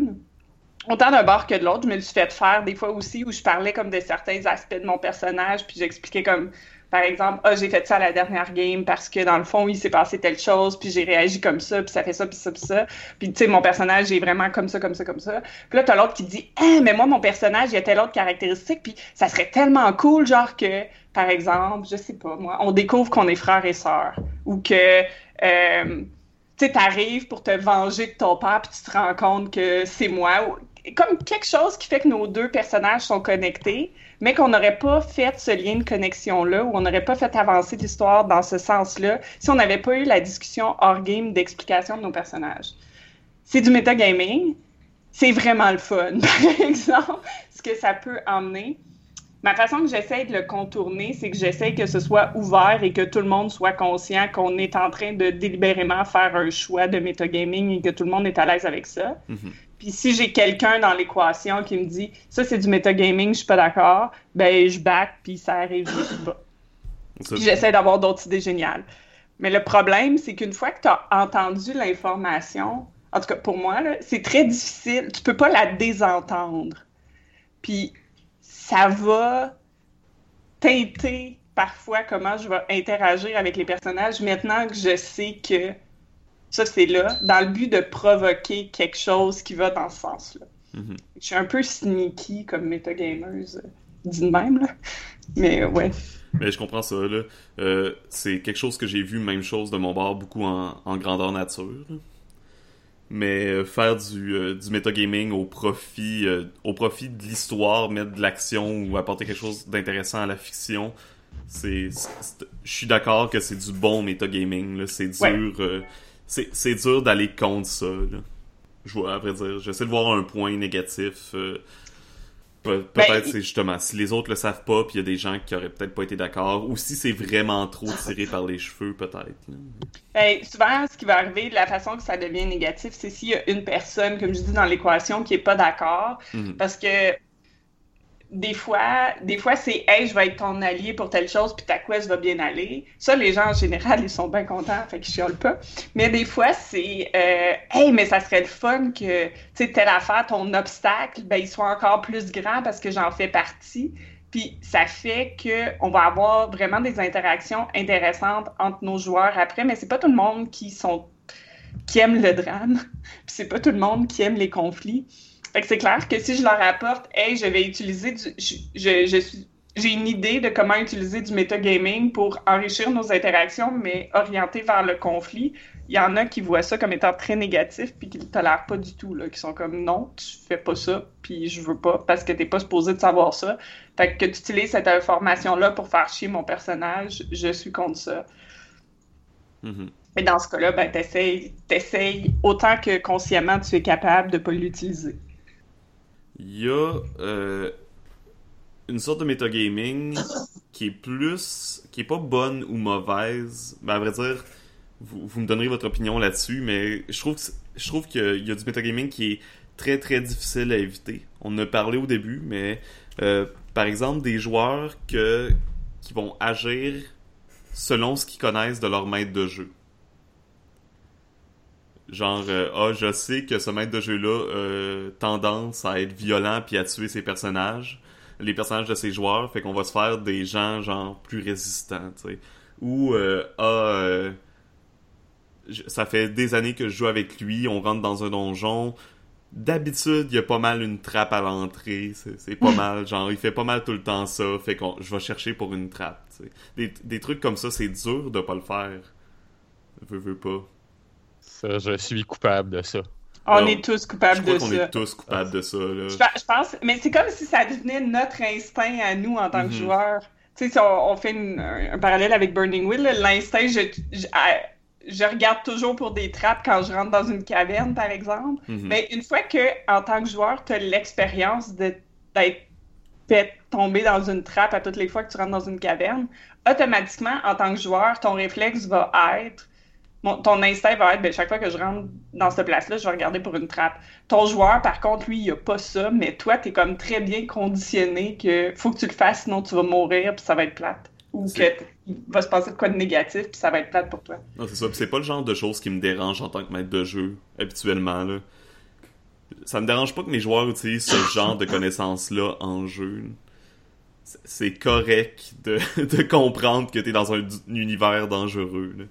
Autant d'un bord que de l'autre, je me suis fait faire des fois aussi où je parlais comme de certains aspects de mon personnage, puis j'expliquais comme, par exemple, ah, j'ai fait ça à la dernière game parce que dans le fond, il s'est passé telle chose, puis j'ai réagi comme ça, puis ça fait ça, puis ça, puis ça. Puis tu sais, mon personnage est vraiment comme ça, comme ça, comme ça. Puis là, t'as l'autre qui dit, ah, mais moi, mon personnage, il a telle autre caractéristique, puis ça serait tellement cool, genre que, par exemple, je sais pas, moi, on découvre qu'on est frères et sœurs, ou que, euh, tu t'arrives pour te venger de ton père, puis tu te rends compte que c'est moi. Comme quelque chose qui fait que nos deux personnages sont connectés, mais qu'on n'aurait pas fait ce lien de connexion-là, ou on n'aurait pas fait avancer l'histoire dans ce sens-là, si on n'avait pas eu la discussion hors game d'explication de nos personnages. C'est du metagaming. C'est vraiment le fun, par exemple, ce que ça peut emmener. ma façon que j'essaie de le contourner, c'est que j'essaie que ce soit ouvert et que tout le monde soit conscient qu'on est en train de délibérément faire un choix de metagaming et que tout le monde est à l'aise avec ça. Mhm. Puis si j'ai quelqu'un dans l'équation qui me dit ça c'est du metagaming, je suis pas d'accord, ben je back puis ça arrive je pas. Puis j'essaie d'avoir d'autres idées géniales. Mais le problème, c'est qu'une fois que tu as entendu l'information, en tout cas pour moi, c'est très difficile. Tu peux pas la désentendre. Puis ça va teinter parfois comment je vais interagir avec les personnages maintenant que je sais que ça c'est là, dans le but de provoquer quelque chose qui va dans ce sens-là. Mhm. Je suis un peu sneaky comme metagameuse, euh, dit de même, là. Mais ouais. Mais je comprends ça, là. Euh, c'est quelque chose que j'ai vu, même chose de mon bord, beaucoup en, en grandeur nature. là. Mais euh, faire du, euh, du metagaming au profit, euh, au profit de l'histoire, mettre de l'action ou apporter quelque chose d'intéressant à la fiction, c'est, c'est- je suis d'accord que c'est du bon metagaming. là. C'est dur, Ouais. C'est, c'est dur d'aller contre ça. Là. Je vois, à vrai dire, j'essaie de voir un point négatif. euh, Pe- Ben, Peut-être il- c'est justement si les autres le savent pas puis il y a des gens qui auraient peut-être pas été d'accord ou si c'est vraiment trop tiré par les cheveux peut-être. Ben, souvent, ce qui va arriver, la façon que ça devient négatif, c'est s'il y a une personne, comme je dis dans l'équation, qui est pas d'accord, Mhm. parce que des fois, des fois c'est Hey, je vais être ton allié pour telle chose, puis ta quest va bien aller. Ça, les gens en général, ils sont bien contents, fait qu'ils chiolent pas. Mais des fois, c'est euh, Hey, mais ça serait le fun que, tu telle affaire, ton obstacle, ben, il soit encore plus grand parce que j'en fais partie. Puis ça fait que on va avoir vraiment des interactions intéressantes entre nos joueurs après, mais c'est pas tout le monde qui sont qui aime le drame, puis c'est pas tout le monde qui aime les conflits. Fait que c'est clair que si je leur apporte, hey, je vais utiliser du, je, je, je suis, j'ai une idée de comment utiliser du metagaming pour enrichir nos interactions, mais orienté vers le conflit. Il y en a qui voient ça comme étant très négatif, puis qui ne tolèrent pas du tout, là, qui sont comme non, tu fais pas ça, puis je veux pas, parce que t'es pas supposé de savoir ça. Fait que tu utilises cette information-là pour faire chier mon personnage, je suis contre ça. Mhm. Et dans ce cas-là, ben, t'essayes, t'essayes autant que consciemment tu es capable de pas l'utiliser. Il y a euh, une sorte de metagaming qui est plus qui est pas bonne ou mauvaise. Ben, à vrai dire, vous, vous me donnerez votre opinion là-dessus, mais je trouve que c'est- je trouve qu'il y a du metagaming qui est très très difficile à éviter. On en a parlé au début, mais euh, par exemple des joueurs que qui vont agir selon ce qu'ils connaissent de leur maître de jeu. Genre, euh, ah, je sais que ce maître de jeu-là a tendance à être violent puis à tuer ses personnages, les personnages de ses joueurs, fait qu'on va se faire des gens, genre, plus résistants, tu sais. Ou, euh, ah, euh, ça fait des années que je joue avec lui, on rentre dans un donjon. D'habitude, il y a pas mal une trappe à l'entrée, c'est c'est pas mal, genre, il fait pas mal tout le temps ça, fait qu'on je vais chercher pour une trappe, tu sais. Des, des trucs comme ça, c'est dur de pas le faire. Veux, veux pas. Ça, je suis coupable de ça. On Alors, est tous Je coupables crois de qu'on ça. est tous coupables de ça, là. Je, pe- je pense, mais c'est comme si ça devenait notre instinct à nous en tant que Mhm. joueurs. Tu sais, si on, on fait une- un, un parallèle avec Burning Wheel, l'instinct, je, je, regarde toujours pour des trappes quand je rentre dans une caverne, par exemple. Mhm. Mais une fois que, en tant que joueur, tu as l'expérience d'être fait tomber dans une trappe à toutes les fois que tu rentres dans une caverne, automatiquement, en tant que joueur, ton réflexe va être, mon- ton instinct va être, ben, chaque fois que je rentre dans cette place-là, je vais regarder pour une trappe. Ton joueur, par contre, lui, il a pas ça, mais toi, tu es comme très bien conditionné que faut que tu le fasses, sinon tu vas mourir, puis ça va être plate. Ou que il va se passer de quoi de négatif, puis ça va être plate pour toi. Non, c'est ça. Puis c'est pas le genre de choses qui me dérange en tant que maître de jeu, habituellement, là. Ça me dérange pas que mes joueurs utilisent ce genre de connaissances-là en jeu. C'est- correct de, de comprendre que t'es dans un univers dangereux, là.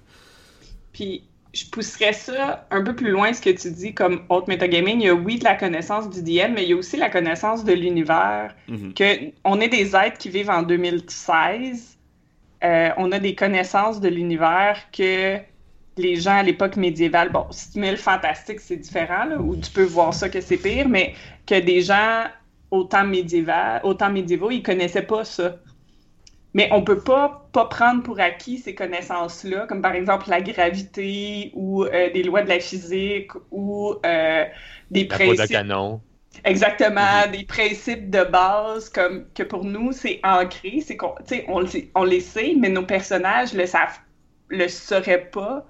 Puis je pousserais ça un peu plus loin, ce que tu dis comme autre metagaming. Il y a oui de la connaissance du DM, mais il y a aussi la connaissance de l'univers. Mhm. Que on est des êtres qui vivent en 2016. Euh, on a des connaissances de l'univers que les gens à l'époque médiévale, bon, si tu mets le fantastique, c'est différent, là, ou tu peux voir ça que c'est pire, mais que des gens au temps médiéval, au temps médiévaux, ils connaissaient pas ça. Mais on peut pas, pas prendre pour acquis ces connaissances-là, comme par exemple la gravité ou euh, des lois de la physique ou euh, des La peau de principes canon. Exactement, des principes de base comme que pour nous c'est ancré, c'est qu'on on, on les sait, mais nos personnages le savent, le sauraient pas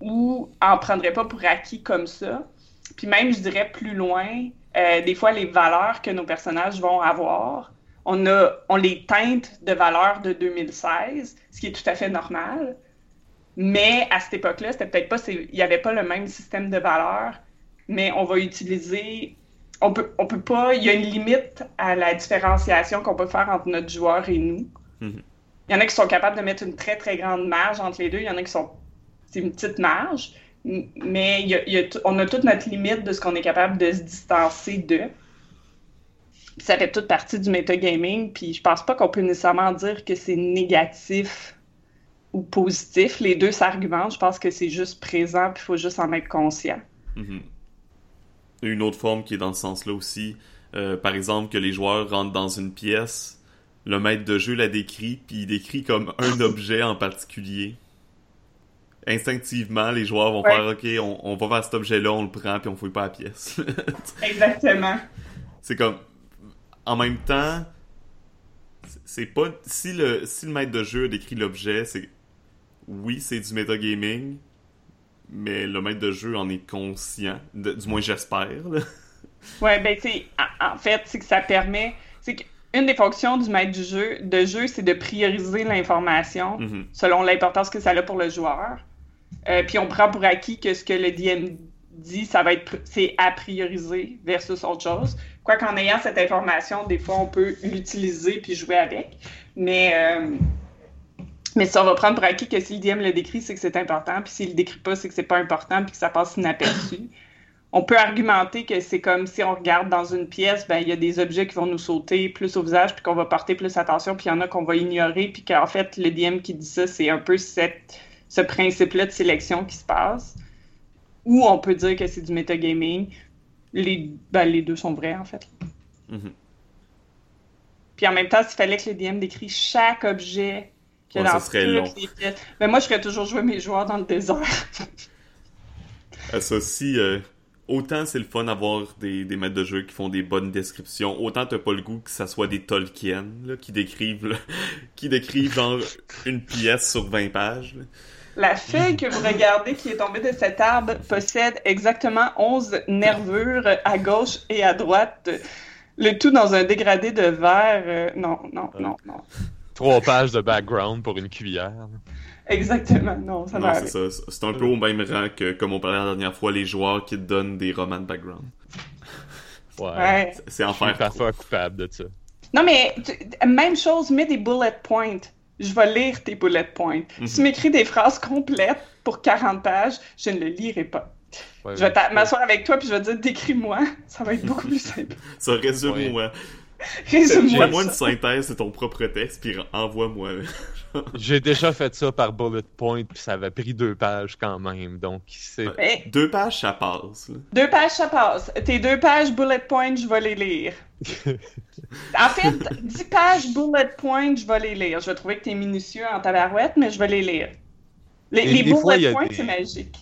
ou en prendraient pas pour acquis comme ça. Puis même, je dirais plus loin, euh, des fois les valeurs que nos personnages vont avoir, on a, on les teinte de valeurs de 2016, ce qui est tout à fait normal. Mais à cette époque-là, c'était peut-être pas, il n'y avait pas le même système de valeurs, mais on va utiliser on peut, on peut pas. Il y a une limite à la différenciation qu'on peut faire entre notre joueur et nous. Mhm. Il y en a qui sont capables de mettre une très très grande marge entre les deux. Il y en a qui sont. C'est une petite marge. Mais il y a, on a toute notre limite de ce qu'on est capable de se distancer de. Ça fait toute partie du metagaming. Puis je pense pas qu'on peut nécessairement dire que c'est négatif ou positif. Les deux s'argumentent. Je pense que c'est juste présent. Puis il faut juste en être conscient. Mhm une autre forme qui est dans ce sens-là aussi. Euh, par exemple, que les joueurs rentrent dans une pièce, le maître de jeu la décrit, puis il décrit comme un objet en particulier. Instinctivement, les joueurs vont faire OK, on, va vers cet objet-là, on le prend, puis on fouille pas la pièce. Exactement. C'est comme. En même temps, c'est pas. Si le, si le maître de jeu décrit l'objet, c'est. Oui, c'est du metagaming, mais le maître de jeu en est conscient, du moins j'espère. ouais, ben c'est en fait, c'est que ça permet, c'est qu'une des fonctions du maître du jeu, de jeu, c'est de prioriser l'information mm-hmm. selon l'importance que ça a pour le joueur. Euh, puis on prend pour acquis que ce que le DM dit, ça va être c'est à prioriser versus autre chose. Quoi qu'en ayant cette information, des fois on peut l'utiliser puis jouer avec. Mais euh, mais si on va prendre pour acquis que si le DM le décrit, c'est que c'est important, puis s'il le décrit pas, c'est que c'est pas important, puis que ça passe inaperçu. On peut argumenter que c'est comme si on regarde dans une pièce, ben il y a des objets qui vont nous sauter plus au visage, puis qu'on va porter plus attention, puis il y en a qu'on va ignorer, puis qu'en fait, le DM qui dit ça, c'est un peu cette, ce principe-là de sélection qui se passe. Ou on peut dire que c'est du metagaming. Les, ben, les deux sont vrais, en fait. Mm-hmm. Puis en même temps, s'il fallait que le DM décrit chaque objet ça serait long. Mais moi, je ferais toujours jouer mes joueurs dans le désert. Ah, ça aussi, euh, autant c'est le fun d'avoir des, des maîtres de jeu qui font des bonnes descriptions, autant t'as pas le goût que ça soit des Tolkien là, qui décrivent qui décrivent genre une pièce sur 20 pages. La feuille que vous regardez qui est tombée de cet arbre possède exactement 11 nervures à gauche et à droite. Le tout dans un dégradé de verre. Euh, non, non, non, non. Trois pages de background pour une cuillère. Exactement, non, ça va. c'est ça. C'est un peu au même rang que, comme on parlait la dernière fois, les joueurs qui te donnent des romans de background. Ouais. C'est enfer. Je suis parfois coupable de ça. Non, mais même chose, mets des bullet points. Je vais lire tes bullet points. Si tu mhm. m'écris des phrases complètes pour 40 pages, je ne le lirai pas. je vais m'asseoir avec toi puis je vais te dire décris-moi. Ça va être beaucoup plus simple. ça résume-moi. Fais-moi une synthèse de ton propre texte, puis envoie-moi. J'ai déjà fait ça par bullet point, puis ça avait pris deux pages quand même, donc c'est... Deux pages, ça passe. Deux pages, ça passe. Tes deux pages bullet point, je vais les lire. en fait, dix pages bullet point, je vais les lire. Je vais trouver que t'es minutieux en tabarouette, mais je vais les lire. Les, bullet points, c'est magique.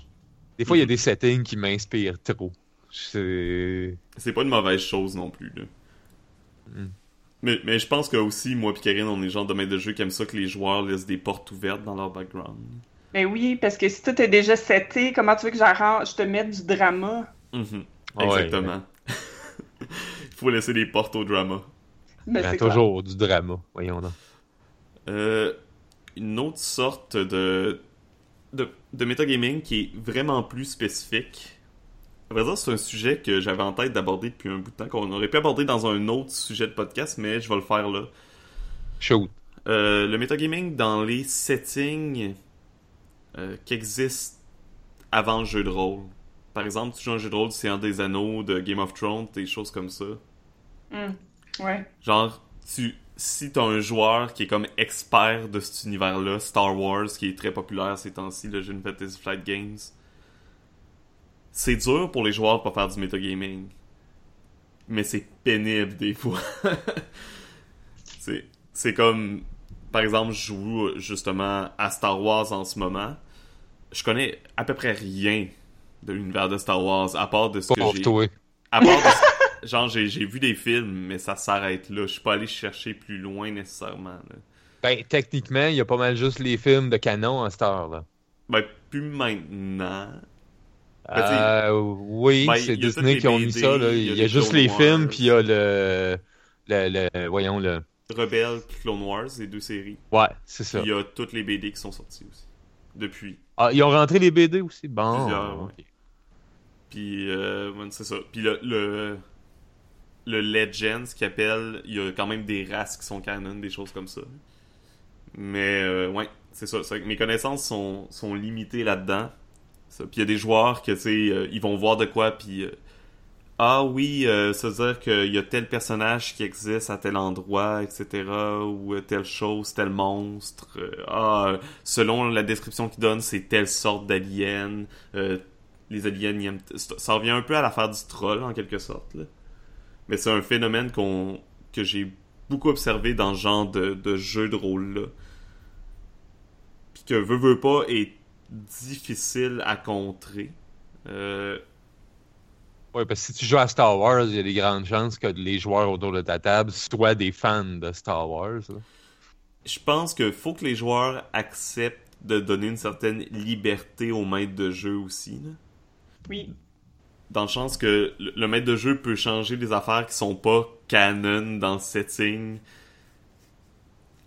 Des fois, il y a des settings qui m'inspirent trop. C'est... C'est pas une mauvaise chose non plus, là. Mais, mais je pense que aussi, moi et Karine, on est genre de maître de jeu qui aiment ça que les joueurs laissent des portes ouvertes dans leur background. Mais oui, parce que si tout est déjà seté, comment tu veux que je te mette du drama? Mhm. Exactement. Il faut laisser des portes au drama. Mais ben, toujours du drama, voyons donc. Euh, une autre sorte de, de, de metagaming qui est vraiment plus spécifique, à c'est un sujet que j'avais en tête d'aborder depuis un bout de temps, qu'on aurait pu aborder dans un autre sujet de podcast, mais je vais le faire là. Shoot. Euh, le metagaming dans les settings euh, qui existent avant le jeu de rôle. Par exemple, tu joues un jeu de rôle du des Anneaux, de Game of Thrones, des choses comme ça. Hmm. Ouais. Genre, tu, si t'as un joueur qui est comme expert de cet univers-là, Star Wars, qui est très populaire ces temps-ci, le jeu de Fantasy Flight Games, c'est dur pour les joueurs de pas faire du metagaming. Mais c'est pénible des fois. c'est comme par exemple, je joue justement à Star Wars en ce moment. Je connais à peu près rien de l'univers de Star Wars à part de ce que j'ai à part genre, j'ai vu des films, mais ça s'arrête là. Je suis pas allé chercher plus loin nécessairement. Ben, techniquement, il y a pas mal juste les films de canon à cette heure-là. Ben, plus maintenant. Ben, euh, oui, ben, c'est Disney qui ont mis ça. Là. Il y a, juste les films, puis il y a le, le, Voyons, le. Rebelle, Clone Wars, les deux séries. Ouais, c'est ça. Il y a toutes les BD qui sont sorties aussi. Depuis. Ah, ils ont rentré les BD aussi? Bon. Puis, euh, c'est ça. Puis le, le, le Legends qui appelle, il y a quand même des races qui sont canon, des choses comme ça. Mais, euh, ouais, c'est ça. Mes connaissances sont, sont limitées là-dedans. Puis il y a des joueurs que, tu sais, euh, ils vont voir de quoi, puis... Euh, ah oui, euh, ça veut dire qu'il y a tel personnage qui existe à tel endroit, etc. Ou telle chose, tel monstre. ah, selon la description qu'il donne, c'est telle sorte d'alien. les aliens, ça revient un peu à l'affaire du troll, en quelque sorte. Mais c'est un phénomène que j'ai beaucoup observé dans ce genre de, de jeu de rôle-là. Puis que veut, veut pas est difficile à contrer. Euh... Oui, parce que si tu joues à Star Wars, il y a des grandes chances que les joueurs autour de ta table soient des fans de Star Wars. Je pense qu'il faut que les joueurs acceptent de donner une certaine liberté au maître de jeu aussi. Oui. Dans le sens que le maître de jeu peut changer des affaires qui sont pas canon dans le setting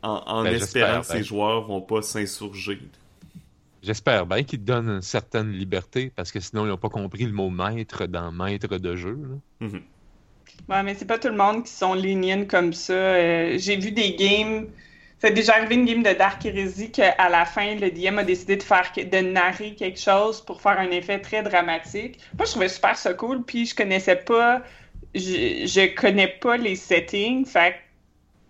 en, ben, espérant que ses joueurs vont pas s'insurger. J'espère bien qu'ils te donnent une certaine liberté, parce que sinon, ils n'ont pas compris le mot maître dans maître de jeu. Mm-hmm. Ouais, mais c'est pas tout le monde qui sont lignines comme ça. Euh, j'ai vu des games. C'est déjà arrivé une game de Dark Heresy qu'à la fin, le DM a décidé de faire de narrer quelque chose pour faire un effet très dramatique. Moi, je trouvais super ça cool, puis je connaissais pas. Je, je connais pas les settings. Fait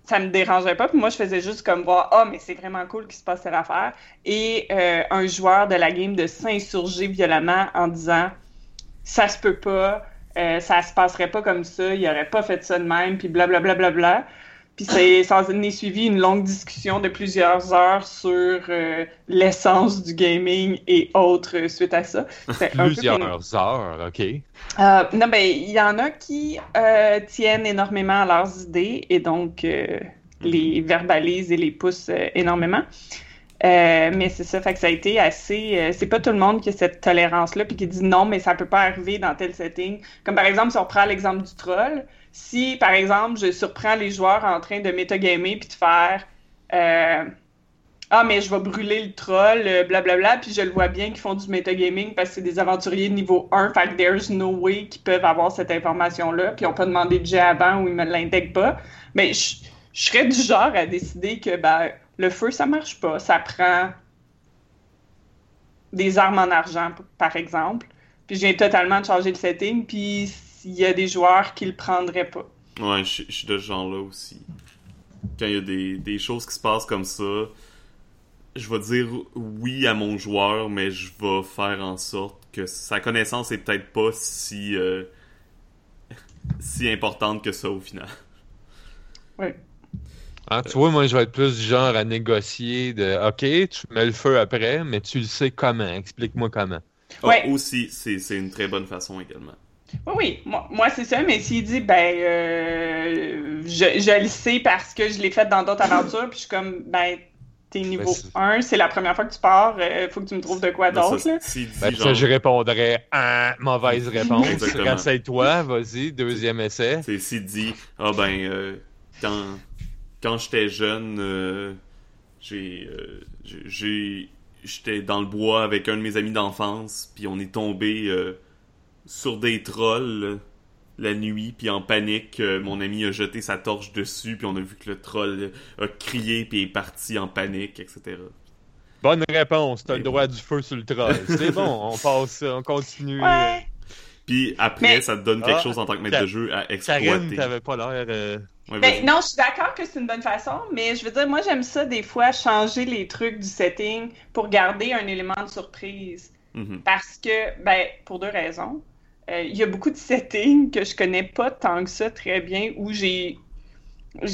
ça me dérangeait pas. Puis moi, je faisais juste comme voir, ah, mais c'est vraiment cool qu'il se passe cette affaire. Et euh, un joueur de la game de s'insurger violemment en disant, ça se peut pas, euh, ça se passerait pas comme ça, il aurait pas fait ça de même, puis blablabla. Bla, bla, bla, puis ça en est suivi une longue discussion de plusieurs heures sur euh, l'essence du gaming et autres suite à ça. Plusieurs heures, ok. Euh, non, ben, il y en a qui euh, tiennent énormément à leurs idées et donc les verbalisent et les poussent énormément. mais c'est ça, fait que ça a été assez. c'est pas tout le monde qui a cette tolérance-là, puis qui dit non, mais ça peut pas arriver dans tel setting. Comme par exemple, si on prend l'exemple du troll, si, par exemple, je surprends les joueurs en train de metagamer puis de faire euh, Ah, mais je vais brûler le troll, euh, blablabla, puis je le vois bien qu'ils font du metagaming parce que c'est des aventuriers niveau 1, fait there's no way qu'ils peuvent avoir cette information-là, puis ils n'ont pas demandé de jet avant ou ils me l'intègrent pas. Mais je, serais du genre à décider que ben, le feu, ça marche pas. Ça prend des armes en argent, par exemple. Puis je viens totalement de changer le setting, puis s'il y a des joueurs qui le prendraient pas. Ouais, je, suis de ce genre-là aussi. Quand il y a des, des, choses qui se passent comme ça, je vais dire oui à mon joueur, mais je vais faire en sorte que sa connaissance est peut-être pas si euh, si importante que ça au final. Ouais. Ah, tu vois, moi, je vais être plus du genre à négocier de OK, tu mets le feu après, mais tu le sais comment. Explique-moi comment. Ah, ouais. aussi, c'est une très bonne façon également. Oui, oui, moi, moi c'est ça, mais s'il dit, ben, euh, je, je, le sais parce que je l'ai fait dans d'autres aventures, puis je suis comme, ben, t'es niveau 1, c'est la première fois que tu pars, il euh, faut que tu me trouves de quoi d'autre. Ben, ça, je répondrais, ah, mauvaise réponse. Renseigne-toi, vas-y, deuxième essai. C'est s'il dit, ah ben, euh, quand, quand j'étais jeune, j'ai, j'ai, j'étais dans le bois avec un de mes amis d'enfance, puis on est tombé sur des trolls la nuit, puis en panique, euh, mon ami a jeté sa torche dessus, puis on a vu que le troll a crié, puis est parti en panique, etc. Bonne réponse, t'as le droit du feu sur le troll. C'est bon, on passe, on continue. Ouais. Puis après, ça te donne quelque ah, chose en tant que maître de jeu à exploiter. Karine, t'avais pas l'air... Euh, ben, non, je suis d'accord que c'est une bonne façon, mais je veux dire, moi, j'aime ça des fois, changer les trucs du setting pour garder un élément de surprise. Mm-hmm. Parce que, ben, pour deux raisons. Euh, il y a beaucoup de settings que je connais pas tant que ça très bien, où j'ai...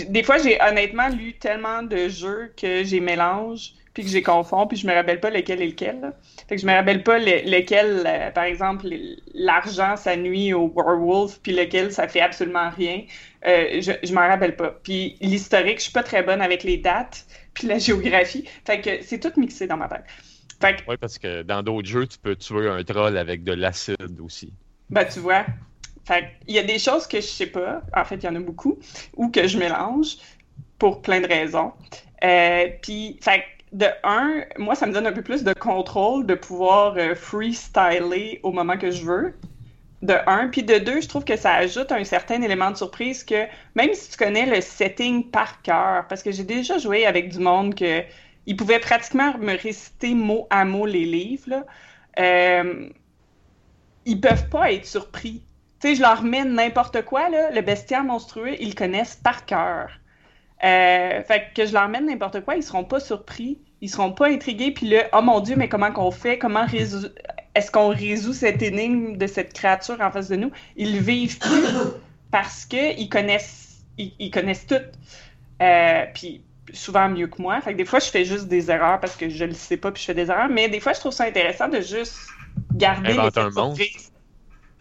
Des fois, j'ai honnêtement lu tellement de jeux que j'ai mélange, puis que j'ai confonds, puis je me rappelle pas lequel est lequel. Là. Fait que je me rappelle pas lequel, euh, par exemple, l'argent, ça nuit au werewolf, puis lequel, ça fait absolument rien. Euh, je je m'en rappelle pas. Puis l'historique, je suis pas très bonne avec les dates, puis la géographie. Fait que c'est tout mixé dans ma tête. Fait Oui, parce que dans d'autres jeux, tu peux tuer un troll avec de l'acide aussi. Ben, tu vois. Il y a des choses que je sais pas. En fait, il y en a beaucoup. Ou que je mélange pour plein de raisons. Euh, puis, fait de un, moi, ça me donne un peu plus de contrôle de pouvoir euh, freestyler au moment que je veux. De un. Puis de deux, je trouve que ça ajoute un certain élément de surprise que même si tu connais le setting par cœur, parce que j'ai déjà joué avec du monde que ils pouvaient pratiquement me réciter mot à mot les livres, là, euh, ils peuvent pas être surpris. Tu sais, je leur mets n'importe quoi, là, le bestiaire monstrueux, ils le connaissent par cœur. Euh, fait que je leur mène n'importe quoi, ils seront pas surpris, ils seront pas intrigués, puis là, oh mon Dieu, mais comment qu'on fait, comment est-ce qu'on résout cette énigme de cette créature en face de nous? Ils vivent plus parce que ils connaissent, ils, connaissent tout, euh, puis souvent mieux que moi. Fait que des fois, je fais juste des erreurs parce que je le sais pas, puis je fais des erreurs, mais des fois, je trouve ça intéressant de juste garder les un monstre.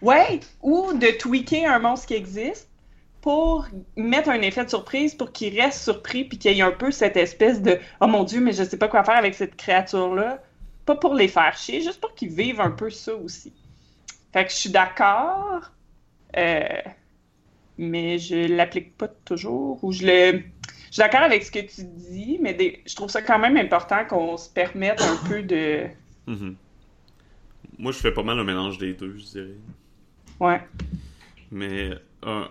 Ouais, ou de tweaker un monstre qui existe pour mettre un effet de surprise pour qu'il reste surpris puis qu'il y ait un peu cette espèce de oh mon dieu mais je sais pas quoi faire avec cette créature là pas pour les faire chier juste pour qu'ils vivent un peu ça aussi fait que je suis d'accord euh, mais je l'applique pas toujours ou je le je suis d'accord avec ce que tu dis mais je trouve ça quand même important qu'on se permette un peu de mm-hmm. Moi je fais pas mal un mélange des deux je dirais ouais mais un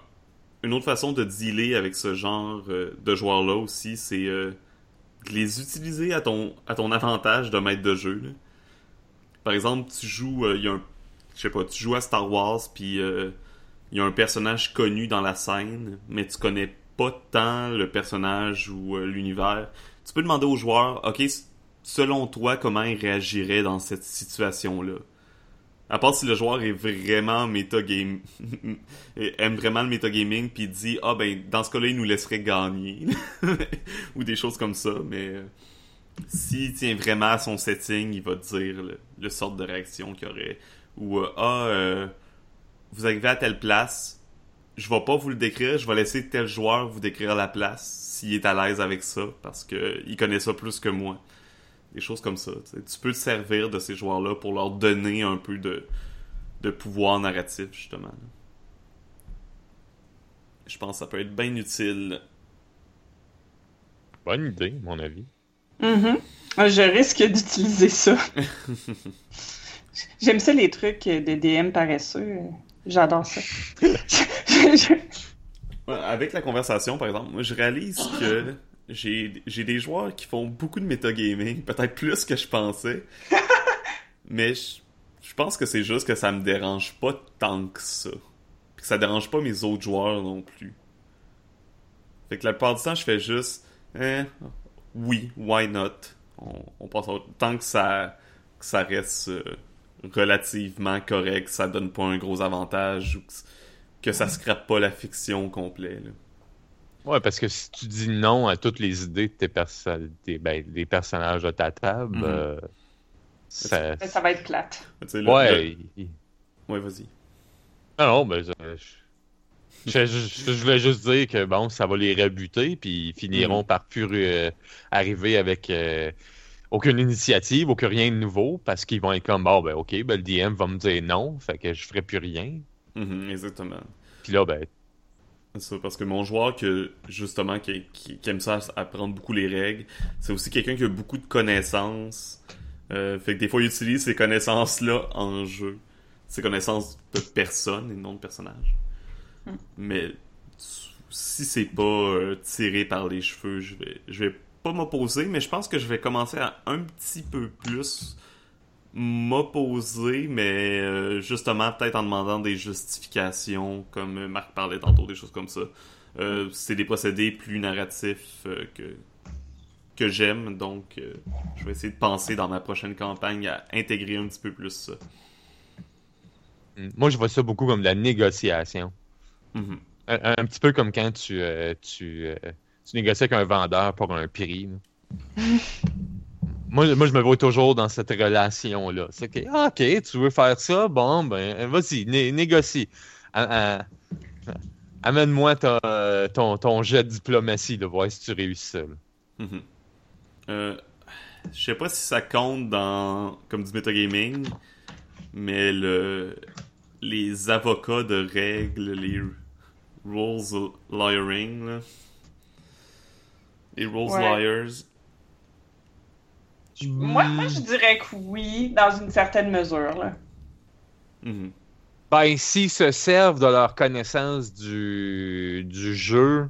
une autre façon de dealer avec ce genre euh, de joueurs-là aussi, c'est euh, de les utiliser à ton, à ton avantage de maître de jeu. Par exemple, tu joues, euh, il y a un, je sais pas, tu joues à Star Wars, puis il y a un personnage connu dans la scène, mais tu connais pas tant le personnage ou l'univers. Tu peux demander aux joueurs, ok, selon toi, comment ils réagiraient dans cette situation-là. À part si le joueur est vraiment méta-game, aime vraiment le méta-gaming, puis dit Ah ben, dans ce cas-là, il nous laisserait gagner. Ou des choses comme ça, mais euh, s'il tient vraiment à son setting, il va dire le, sorte de réaction qu'il y aurait. Ou euh, Ah, euh, vous arrivez à telle place, je vais pas vous le décrire, je vais laisser tel joueur vous décrire la place s'il est à l'aise avec ça, parce qu'il connaît ça plus que moi des choses comme ça. Tu peux te servir de ces joueurs-là pour leur donner un peu de, de pouvoir narratif, justement. Je pense que ça peut être bien utile. Bonne idée, mon avis. Mm-hmm. Je risque d'utiliser ça. J'aime ça les trucs de DM paresseux. J'adore ça. Avec la conversation, par exemple, moi je réalise que j'ai des joueurs qui font beaucoup de metagaming, peut-être plus que je pensais. mais je, pense que c'est juste que ça me dérange pas tant que ça. Puis que ça dérange pas mes autres joueurs non plus. Fait que la plupart du temps, je fais juste eh, oui, why not? On, on passe Tant que ça, que ça reste euh, relativement correct, ça donne pas un gros avantage ou que, que ça scrape pas la fiction complète. Là. Ouais, parce que si tu dis non à toutes les idées de tes, ben, des personnages de ta table, mhm. euh, ça... ça... va être plate. ouais. Ouais, vas-y. Non, non, ben, je, je, voulais juste dire que bon, ça va les rebuter, puis ils finiront mhm. par plus euh, arriver avec euh, aucune initiative, aucun rien de nouveau, parce qu'ils vont être comme, bon, ben, ok, ben, le DM va me dire non, fait que je ferai plus rien. Mhm, exactement. Puis là, ben, ça, parce que mon joueur que justement qui, aime ça apprendre beaucoup les règles, c'est aussi quelqu'un qui a beaucoup de connaissances. Euh, fait que des fois il utilise ces connaissances-là en jeu. Ces connaissances de personne et non de personnage. Hmm. Mais si c'est pas euh, tiré par les cheveux, je vais je vais pas m'opposer, mais je pense que je vais commencer à un petit peu plus m'opposer, mais euh, justement peut-être en demandant des justifications, comme Marc parlait tantôt, des choses comme ça. Euh, c'est des procédés plus narratifs euh, que que j'aime, donc je vais essayer de penser dans ma prochaine campagne à intégrer un petit peu plus ça. Hmm. Moi, je vois ça beaucoup comme de la négociation. Mm-hmm. un, petit peu comme quand tu, tu, tu négocies avec un vendeur pour un prix. moi, moi, je me vois toujours dans cette relation-là. C'est que, ah, OK, tu veux faire ça? Bon, ben, vas-y, négocie. Amène-moi ton, ton, jet de diplomatie, de voir si tu réussis ça. Mm-hmm. Euh, je sais pas si ça compte dans comme du metagaming, mais le les avocats de règles, les rules lawyering, les rules lawyers. Moi, moi, je dirais que oui, dans une certaine mesure. Là. Mm-hmm. Ben, s'ils se servent de leur connaissance du, du jeu,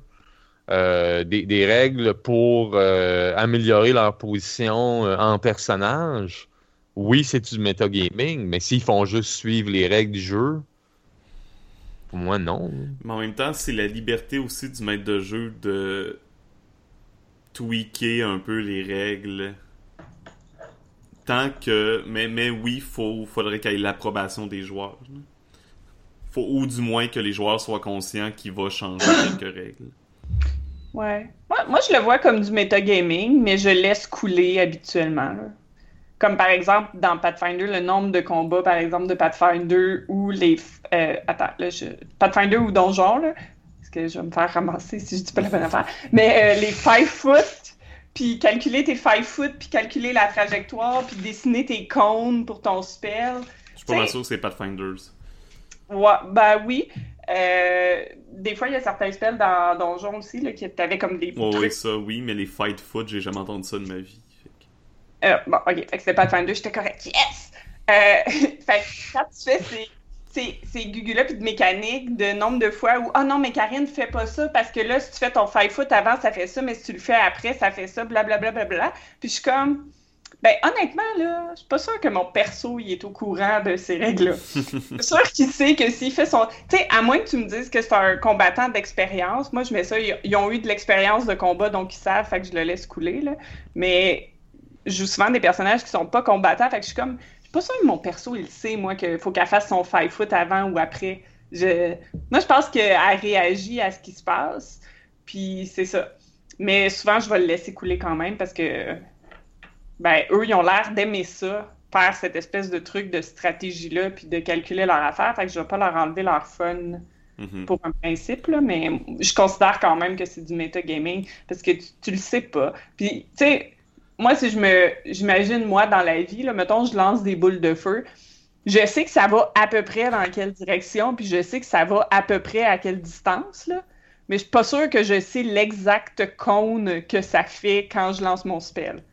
euh, des, règles pour euh, améliorer leur position euh, en personnage, oui, c'est du metagaming, mais s'ils font juste suivre les règles du jeu, pour moi, non. Mais en même temps, c'est la liberté aussi du maître de jeu de tweaker un peu les règles. Tant que. Mais, mais oui, il faudrait qu'il y ait l'approbation des joueurs. Faut, ou du moins que les joueurs soient conscients qu'il va changer quelques règles. Ouais. Moi, je le vois comme du metagaming, mais je laisse couler habituellement. Comme par exemple, dans Pathfinder, le nombre de combats, par exemple, de Pathfinder ou les. Euh, attends, là, je... Pathfinder ou Donjon, là, parce que je vais me faire ramasser si je dis pas la bonne affaire. Mais euh, les 5 foot, puis calculer tes 5 foot, puis calculer la trajectoire, puis dessiner tes cônes pour ton spell. Je suis pas sûr que c'est Pathfinders. Ouais, ben oui. Euh, des fois, il y a certains spells dans Donjon aussi là, qui t'avaient comme des. Oh, oui, ça, oui, mais les fight foot, j'ai jamais entendu ça de ma vie. Euh, bon, ok, fait que c'était 2, j'étais correct. Yes! Euh, fait que quand tu fais ces, ces, gugules-là puis de mécanique, de nombre de fois où, ah oh non, mais Karine, fais pas ça parce que là, si tu fais ton five foot avant, ça fait ça, mais si tu le fais après, ça fait ça, blablabla. Bla, bla, bla, Puis je suis comme ben, honnêtement, là, je suis pas sûre que mon perso il est au courant de ces règles-là. je suis sûre qu'il sait que s'il fait son. Tu sais, à moins que tu me dises que c'est un combattant d'expérience, moi je mets ça, ils, ont eu de l'expérience de combat, donc ils savent, fait que je le laisse couler, là. Mais je joue souvent des personnages qui sont pas combattants, fait que je suis comme. Pas sûre que mon perso il sait, moi, qu'il faut qu'elle fasse son five foot avant ou après. Je... Moi, je pense qu'elle réagit à ce qui se passe, puis c'est ça. Mais souvent, je vais le laisser couler quand même parce que ben, eux, ils ont l'air d'aimer ça, faire cette espèce de truc de stratégie-là, puis de calculer leur affaire. Fait que je vais pas leur enlever leur fun mhm. pour un principe, là, mais je considère quand même que c'est du metagaming parce que tu, le sais pas. Puis, tu sais, moi, si je me, j'imagine, moi, dans la vie, là, mettons, je lance des boules de feu, je sais que ça va à peu près dans quelle direction, puis je sais que ça va à peu près à quelle distance, là. Mais je suis pas sûre que je sais l'exact cône que ça fait quand je lance mon spell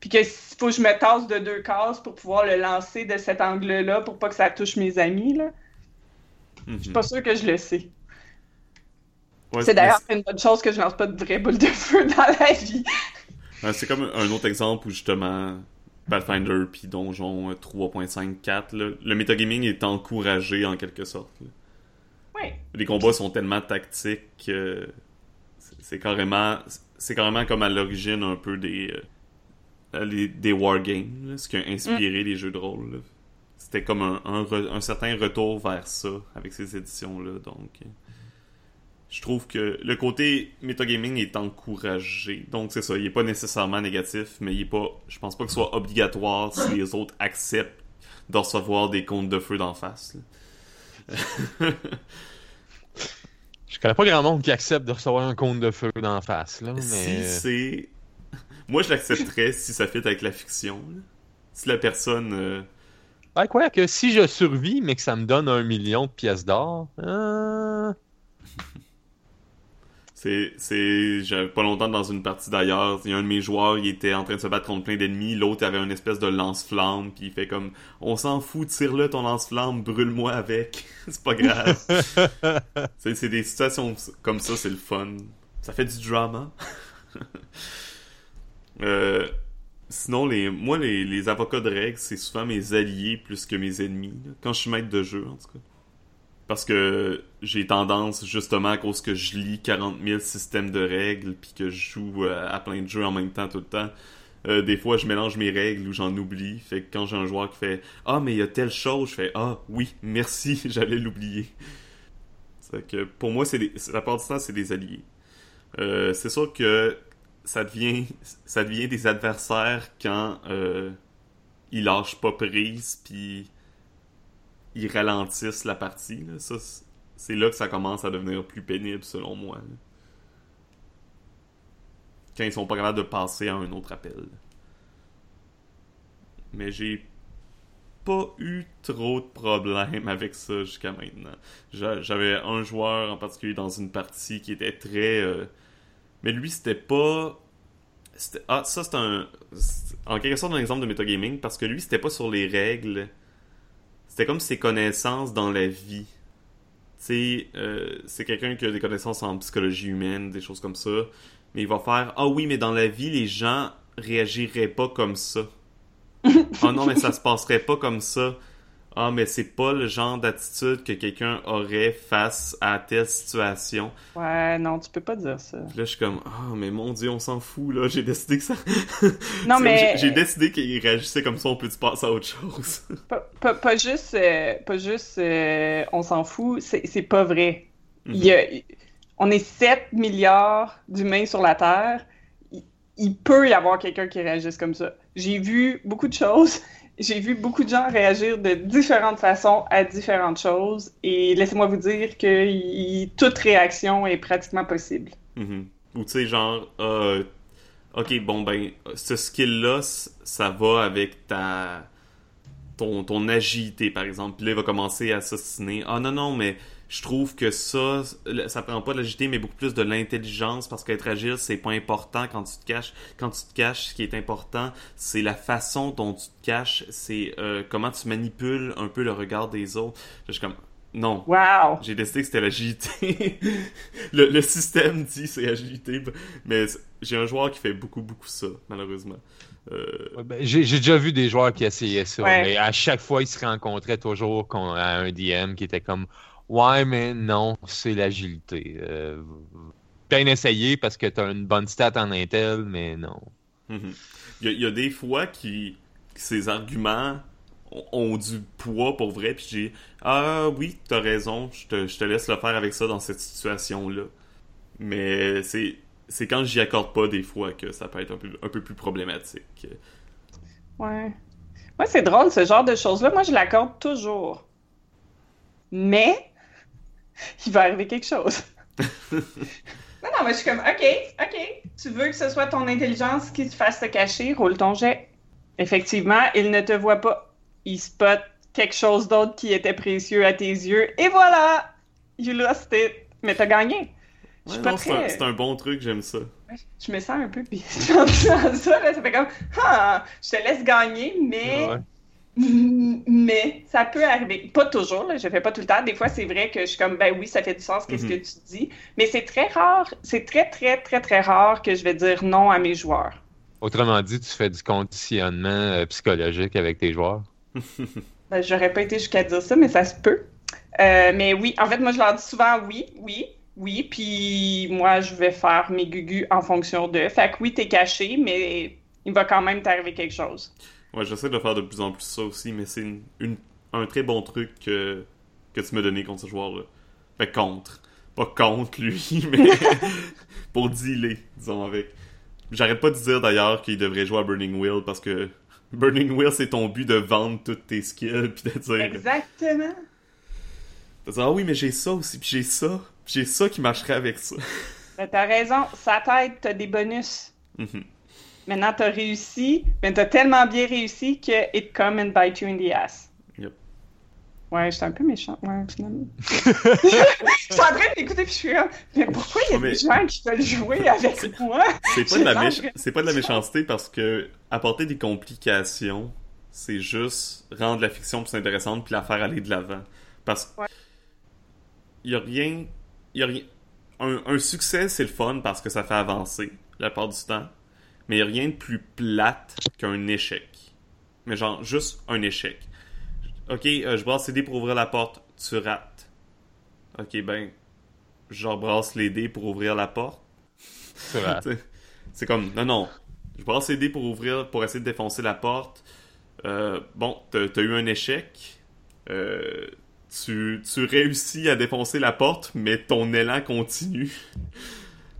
puis qu'il faut que je me tasse de deux cases pour pouvoir le lancer de cet angle-là pour pas que ça touche mes amis. Là. Je suis pas mhm. sûr que je le sais. c'est d'ailleurs une bonne chose que je lance pas de vraies boules de feu dans la vie. C'est comme un autre exemple où justement Pathfinder puis Donjon 3.54, euh, le metagaming est encouragé en quelque sorte. Oui. Les combats sont tellement tactiques que c'est carrément c'est carrément comme à l'origine un peu des euh, euh, des wargames, ce qui a inspiré mm. les jeux de rôle. C'était comme un, un, certain retour vers ça avec ces éditions-là. Donc, euh, je trouve que le côté metagaming est encouragé. Donc, c'est ça. Il est pas nécessairement négatif, mais il est pas. Je pense pas que ce soit obligatoire si les autres acceptent de recevoir des comptes de feu d'en face. je connais pas grand monde qui accepte de recevoir un compte de feu d'en face. Là, mais... Si c'est moi, je l'accepterais si ça fit avec la fiction. Si la personne. Euh... Ben, quoi que si je survis, mais que ça me donne un million de pièces d'or. Euh... C'est, c'est, j'avais pas longtemps dans une partie d'ailleurs, il y a un de mes joueurs, il était en train de se battre contre plein d'ennemis, l'autre avait une espèce de lance-flamme, puis il fait comme, on s'en fout, tire-le ton lance-flamme, brûle-moi avec, c'est pas grave. c'est, c'est des situations comme ça, c'est le fun. Ça fait du drama. Euh, sinon, les, moi, les, avocats de règles, c'est souvent mes alliés plus que mes ennemis. quand je suis maître de jeu, en tout cas. Parce que j'ai tendance, justement, à cause que je lis 40 000 systèmes de règles, puis que je joue euh, à plein de jeux en même temps tout le temps, euh, des fois, je mélange mes règles ou j'en oublie. Fait que quand j'ai un joueur qui fait « Ah, mais il y a telle chose », je fais « Ah, oui, merci, j'allais l'oublier. » C'est que pour moi, c'est la part du temps, c'est des alliés. c'est sûr que ça devient, ça devient des adversaires quand euh, ils lâchent pas prise, puis ils ralentissent la partie. Ça, c'est là que ça commence à devenir plus pénible, selon moi. Quand ils sont pas capables de passer à un autre appel. Mais j'ai pas eu trop de problèmes avec ça jusqu'à maintenant. J'avais un joueur en particulier dans une partie qui était très... Euh, mais lui, c'était pas... Ah, ça, c'est un... En quelque sorte, un exemple de metagaming, parce que lui, c'était pas sur les règles. C'était comme ses connaissances dans la vie. Euh, c'est quelqu'un qui a des connaissances en psychologie humaine, des choses comme ça. Mais il va faire Ah oui, mais dans la vie, les gens réagiraient pas comme ça. Ah non, mais ça se passerait pas comme ça ah, mais c'est pas le genre d'attitude que quelqu'un aurait face à telle situation. Ouais, non, tu peux pas dire ça. là, je suis comme, ah, mais mon Dieu, on s'en fout, là. J'ai décidé que ça. Non, mais. J'ai décidé qu'il réagissait comme ça, on peut-tu passer à autre chose? pas, pas, juste, euh, pas juste euh, on s'en fout, c'est pas vrai. Il y a, on est 7 milliards d'humains sur la Terre. il peut y avoir quelqu'un qui réagisse comme ça. J'ai vu beaucoup de choses j'ai vu beaucoup de gens réagir de différentes façons à différentes choses et laissez-moi vous dire que toute réaction est pratiquement possible. Mm-hmm. Ou tu sais, genre, euh, ok, bon ben, ce skill-là, ça va avec ta ton, ton agilité, par exemple. Puis là, il va commencer à assassiner. Ah non, non, mais je trouve que ça, ça prend pas de l'agilité, mais beaucoup plus de l'intelligence, parce qu'être agile, c'est pas important quand tu te caches. Quand tu te caches, ce qui est important, c'est la façon dont tu te caches, c'est euh, comment tu manipules un peu le regard des autres. Je suis comme, non. Wow. J'ai décidé que c'était l'agilité. le, système dit c'est agilité, mais j'ai un joueur qui fait beaucoup, beaucoup ça, malheureusement. Euh, ben, j'ai déjà vu des joueurs qui essayaient ça, mais à chaque fois, ils se rencontraient toujours à un DM qui était comme Ouais, mais non, c'est l'agilité. Euh, bien essayé parce que tu as une bonne stat en Intel, mais non. Mhm. Il y, a des fois qui ces arguments ont, du poids pour vrai, puis j'ai Ah oui, t'as raison, je te, je te laisse le faire avec ça dans cette situation-là. Mais c'est c'est quand j'y accorde pas des fois que ça peut être un peu, un peu plus problématique. Ouais. Moi, c'est drôle, ce genre de choses-là. Moi, je l'accorde toujours. Mais il va arriver quelque chose. non, non, mais je suis comme, OK, OK, tu veux que ce soit ton intelligence qui te fasse te cacher, roule ton jet. Effectivement, il ne te voit pas. Il spot quelque chose d'autre qui était précieux à tes yeux, et voilà! You lost it. Mais t'as gagné. c'est un, bon truc, j'aime ça. Je me sens un peu en ça, ça fait comme, ah, je te laisse gagner, mais mais ça peut arriver. Pas toujours, là, je fais pas tout le temps. Des fois, c'est vrai que je suis comme, ben oui, ça fait du sens, qu'est-ce que mhm. tu dis. Mais c'est très rare, c'est très, très, très, très rare que je vais dire non à mes joueurs. Autrement dit, tu fais du conditionnement euh, psychologique avec tes joueurs? ben, j'aurais pas été jusqu'à dire ça, mais ça se peut. Euh, mais oui, en fait, moi, je leur dis souvent oui, oui, oui, puis moi, je vais faire mes gugus en fonction de. Fait que oui, t'es caché, mais il va quand même t'arriver quelque chose. Ouais, j'essaie de faire de plus en plus ça aussi, mais c'est une, un très bon truc que, que tu m'as donné contre ce joueur-là. Fait contre. Pas contre lui, mais pour dealer, disons, avec. J'arrête pas de dire d'ailleurs qu'il devrait jouer à Burning Wheel parce que Burning Wheel, c'est ton but de vendre toutes tes skills puis de dire. Exactement. De dire, ah oui, mais j'ai ça aussi, puis j'ai ça, j'ai ça qui marcherait avec ça. Ben, t'as raison, sa tête, t'as des bonus. Mm Maintenant, tu as réussi, mais tu as tellement bien réussi que it come and bite you in the ass. Yep. Ouais, j'étais un peu méchant, ouais, finalement. je suis en train d'écouter puis je suis là, mais pourquoi il y a des gens qui veulent jouer avec moi? C'est pas, de la c'est pas de la méchanceté parce que apporter des complications, c'est juste rendre la fiction plus intéressante puis la faire aller de l'avant. Parce que il y a rien, y a rien. Un, un succès, c'est le fun parce que ça fait avancer la part du temps mais il a rien de plus plate qu'un échec. Mais genre, juste un échec. Ok, euh, je brasse les dés pour ouvrir la porte, tu rates. Ok, ben, je brasse les dés pour ouvrir la porte. Tu rates. C'est comme, non, non, je brasse les dés pour ouvrir, pour essayer de défoncer la porte. Euh, bon, t'as as eu un échec. Euh, tu, tu réussis à défoncer la porte, mais ton élan continue.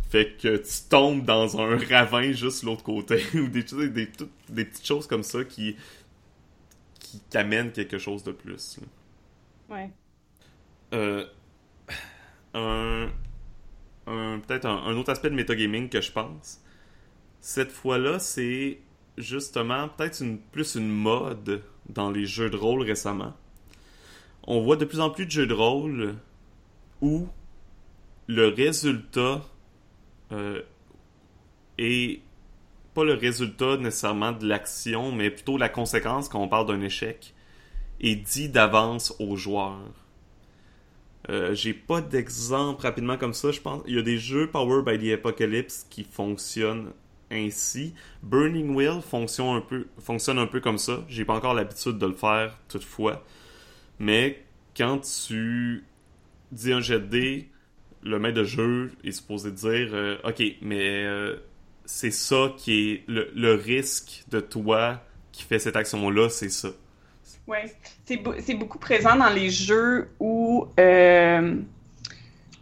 Fait que tu tombes dans un ravin juste l'autre côté, ou des, des, des, des, petites choses comme ça qui, qui t'amènent quelque chose de plus. Ouais. Euh, un, un peut-être un, un, autre aspect de metagaming que je pense. Cette fois-là, c'est justement peut-être une, plus une mode dans les jeux de rôle récemment. On voit de plus en plus de jeux de rôle où le résultat euh, est pas le résultat nécessairement de l'action, mais plutôt la conséquence quand on parle d'un échec, est dit d'avance aux joueurs. Euh, J'ai pas d'exemple rapidement comme ça. Je pense il y a des jeux Power by the Apocalypse qui fonctionnent ainsi. Burning Wheel fonctionne un peu, fonctionne un peu comme ça. J'ai pas encore l'habitude de le faire toutefois. Mais quand tu dis un jet de dés, le maître de jeu est supposé dire euh, Ok, mais euh, c'est ça qui est le, le, risque de toi qui fait cette action-là, c'est ça. Oui, c'est beaucoup présent dans les jeux où euh,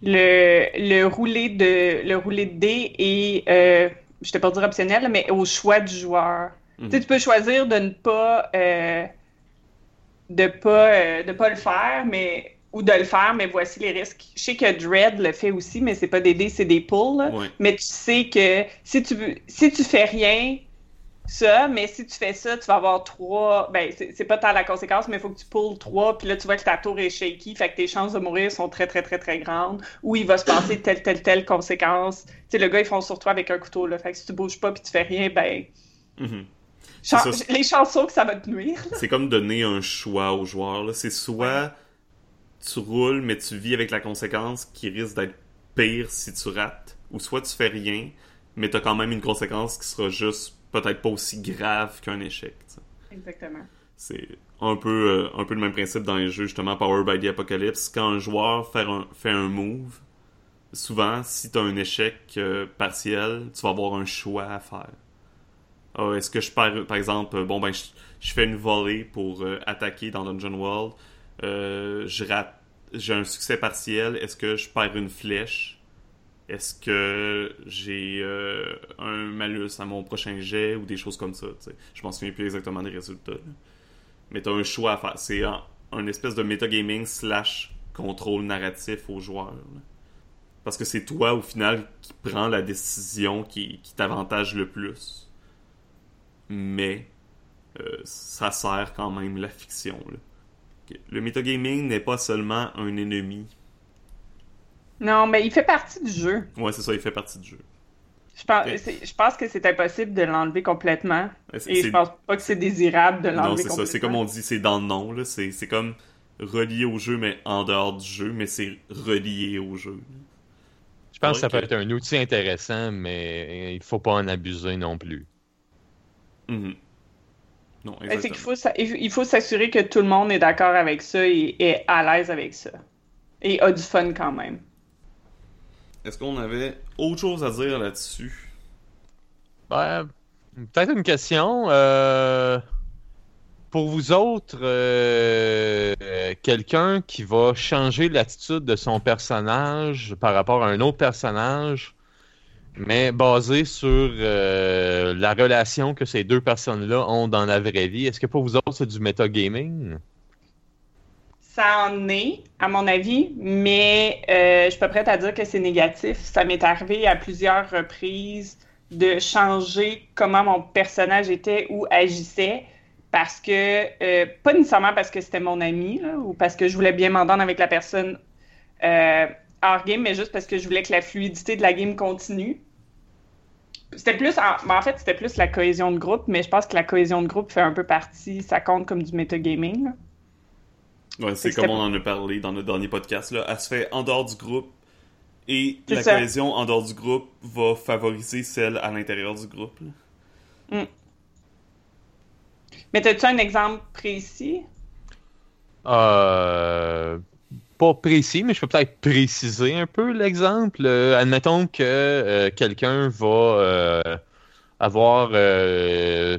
le, le, roulé de, le roulé de dés est, je ne pas dire optionnel, mais au choix du joueur. Mm -hmm. Tu, sais, tu peux choisir de ne pas, de pas, de pas le faire, mais ou de le faire, mais voici les risques. Je sais que Dread le fait aussi, mais c'est pas des dés, c'est des pulls. Ouais. Mais tu sais que si tu si tu fais rien, ça, mais si tu fais ça, tu vas avoir trois. Ben, c'est pas tant la conséquence, mais il faut que tu pulls trois, puis là, tu vois que ta tour est shaky, fait que tes chances de mourir sont très, très, très, très grandes, ou il va se passer telle, telle, telle conséquence. Tu sais, le gars, ils font sur toi avec un couteau, là. Fait que si tu bouges pas puis tu fais rien, ben. Mm -hmm. Chan les chansons que ça va te nuire. C'est comme donner un choix aux joueurs, C'est soit tu roules, mais tu vis avec la conséquence qui risque d'être pire si tu rates, ou soit tu fais rien, mais tu as quand même une conséquence qui sera juste peut-être pas aussi grave qu'un échec. T'sais. Exactement. C'est un peu, euh, un peu le même principe dans les jeux, justement, Power by the Apocalypse. Quand un joueur fait un, fait un move, souvent, si tu as un échec euh, partiel, tu vas avoir un choix à faire. Ah, Est-ce que je perds, par exemple, bon, ben, je, je fais une volée pour euh, attaquer dans Dungeon World, je rate, j'ai un succès partiel, est-ce que je perds une flèche? Est-ce que j'ai euh, un malus à mon prochain jet ou des choses comme ça? Je m'en souviens plus exactement des résultats. Mais tu as un choix à faire. C'est un, espèce de metagaming slash contrôle narratif aux joueurs. Parce que c'est toi, au final, qui prends la décision qui, t'avantage le plus. Mais euh, ça sert quand même la fiction. Le metagaming n'est pas seulement un ennemi non, mais il fait partie du jeu. Ouais, c'est ça, il fait partie du jeu. Je pense, je pense que c'est impossible de l'enlever complètement. Et je pense pas que c'est désirable de l'enlever complètement. Non, c'est ça. C'est comme on dit, c'est dans le nom. là. C'est comme relié au jeu, mais en dehors du jeu, mais c'est relié au jeu. Je pense que ça peut être un outil intéressant, mais il faut pas en abuser non plus. Mm -hmm. Non, c'est qu'il faut, il faut s'assurer que tout le monde est d'accord avec ça et est à l'aise avec ça. Et a du fun quand même. Est-ce qu'on avait autre chose à dire là-dessus? Ben, peut-être une question. Euh, pour vous autres, euh, quelqu'un qui va changer l'attitude de son personnage par rapport à un autre personnage, mais basé sur euh, la relation que ces deux personnes-là ont dans la vraie vie, est-ce que pour vous autres, c'est du metagaming? Ça en est, à mon avis, mais euh, je suis pas prête à dire que c'est négatif. Ça m'est arrivé à plusieurs reprises de changer comment mon personnage était ou agissait parce que, euh, pas nécessairement parce que c'était mon ami ou parce que je voulais bien m'entendre avec la personne hors game, mais juste parce que je voulais que la fluidité de la game continue. C'était plus, en, ben en fait, c'était plus la cohésion de groupe, mais je pense que la cohésion de groupe fait un peu partie, ça compte comme du metagaming. Là. Ouais, c'est comme on en a parlé dans notre dernier podcast. Là. Elle se fait en dehors du groupe et la ça. cohésion en dehors du groupe va favoriser celle à l'intérieur du groupe. Mm. Mais as-tu un exemple précis? Euh, pas précis, mais je peux peut-être préciser un peu l'exemple. Euh, admettons que euh, quelqu'un va euh, avoir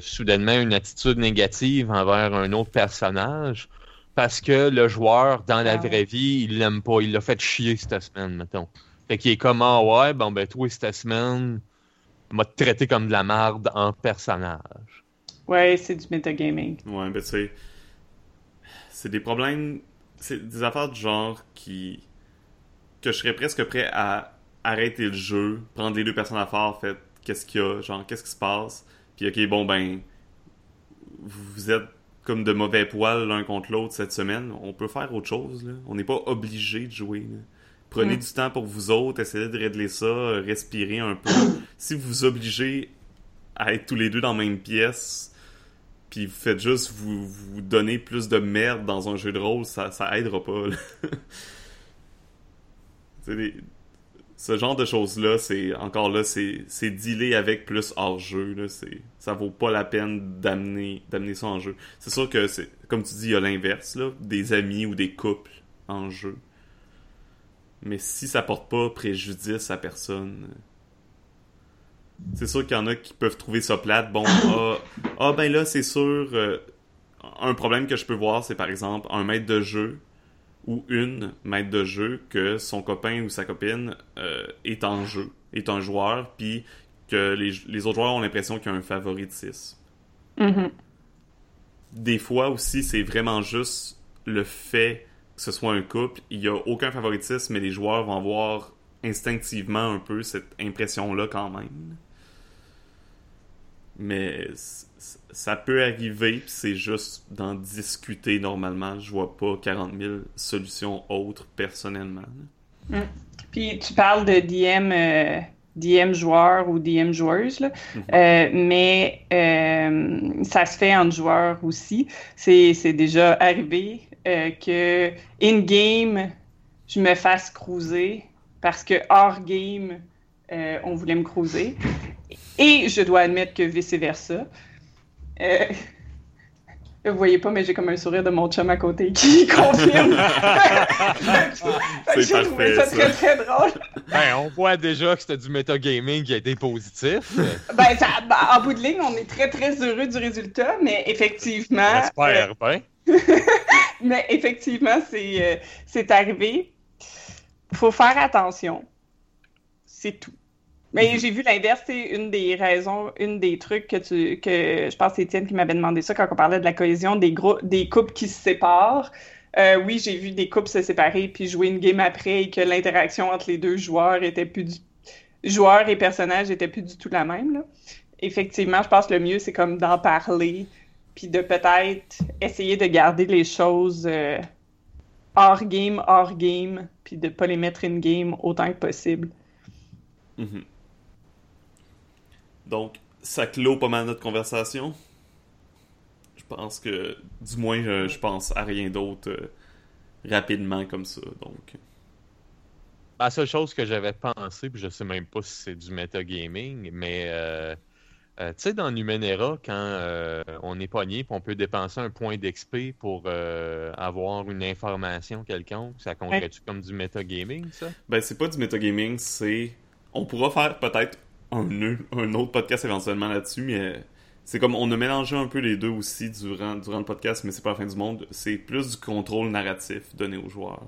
soudainement une attitude négative envers un autre personnage parce que le joueur, dans la ah, vraie vie, il l'aime pas. Il l'a fait chier cette semaine, mettons. Fait qu'il est comme, ah ouais, bon, ben, toi, cette semaine, m'a traité comme de la merde en personnage. Ouais, c'est du metagaming. Ouais, ben, tu sais, c'est des problèmes, c'est des affaires du genre qui. que je serais presque prêt à arrêter le jeu, prendre les deux personnes à faire, fait, qu'est-ce qu'il y a, genre, qu'est-ce qui se passe, puis ok, bon, ben, vous êtes comme de mauvais poils l'un contre l'autre cette semaine, on peut faire autre chose. Là. On n'est pas obligé de jouer. Prenez mm. du temps pour vous autres, essayez de régler ça, respirez un peu. si vous vous obligez à être tous les deux dans la même pièce, puis vous faites juste vous, vous donner plus de merde dans un jeu de rôle, ça, ça aidera pas. ce genre de choses-là, c'est encore là, c'est, dealer avec plus hors jeu. Là, c'est, ça vaut pas la peine d'amener, ça en jeu. C'est sûr que comme tu dis, il y a l'inverse, des amis ou des couples en jeu. Mais si ça porte pas préjudice à personne, c'est sûr qu'il y en a qui peuvent trouver ça plate. Bon, ah, ah ben là, c'est sûr. Euh, un problème que je peux voir, c'est par exemple un maître de jeu ou une maître de jeu que son copain ou sa copine euh, est en jeu, est un joueur, puis que les, autres joueurs ont l'impression qu'il y a un favoritisme. Mm-hmm. Des fois aussi, c'est vraiment juste le fait que ce soit un couple, il n'y a aucun favoritisme, mais les joueurs vont avoir instinctivement un peu cette impression-là quand même. Mais ça peut arriver, c'est juste d'en discuter normalement. Je vois pas 40 000 solutions autres personnellement. Mm. Puis tu parles de DM, euh, DM joueur ou DM joueuse, là. Mm-hmm. Euh, mais euh, ça se fait en joueur aussi. C'est déjà arrivé que in-game, je me fasse cruiser parce que hors-game, on voulait me cruiser. Et je dois admettre que vice-versa. Euh, vous voyez pas, mais j'ai comme un sourire de mon chum à côté qui confirme. c'est parfait. Ça très très drôle. Ben, on voit déjà que c'était du metagaming qui a été positif. ben, ça, ben, en bout de ligne, on est très très heureux du résultat, mais effectivement. J'espère, euh, mais effectivement, c'est euh, c'est arrivé. Faut faire attention. C'est tout. Mais mhm. j'ai vu l'inverse, c'est une des raisons, une des trucs que tu que je pense c'est Étienne qui m'avait demandé ça quand on parlait de la cohésion des groupes des couples qui se séparent. Euh, oui, j'ai vu des couples se séparer puis jouer une game après et que l'interaction entre les deux joueurs était plus du joueurs et personnages était plus du tout la même. Là. Effectivement, je pense que le mieux c'est comme d'en parler puis de peut-être essayer de garder les choses euh, hors game, hors game, puis de pas les mettre in game autant que possible. Mm donc, ça clôt pas mal notre conversation. Je pense que, du moins, je, pense à rien d'autre euh, rapidement comme ça. Donc. La seule chose que j'avais pensé, puis je sais même pas si c'est du metagaming, mais euh, euh, tu sais, dans Numenera, quand on est pogné, puis on peut dépenser un point d'XP pour avoir une information quelconque, ça compterait-tu comme du metagaming, ça? Ben, c'est pas du metagaming, c'est. On pourra faire peut-être un, autre podcast éventuellement là-dessus, mais c'est comme on a mélangé un peu les deux aussi durant, durant le podcast, mais c'est pas la fin du monde. C'est plus du contrôle narratif donné aux joueurs.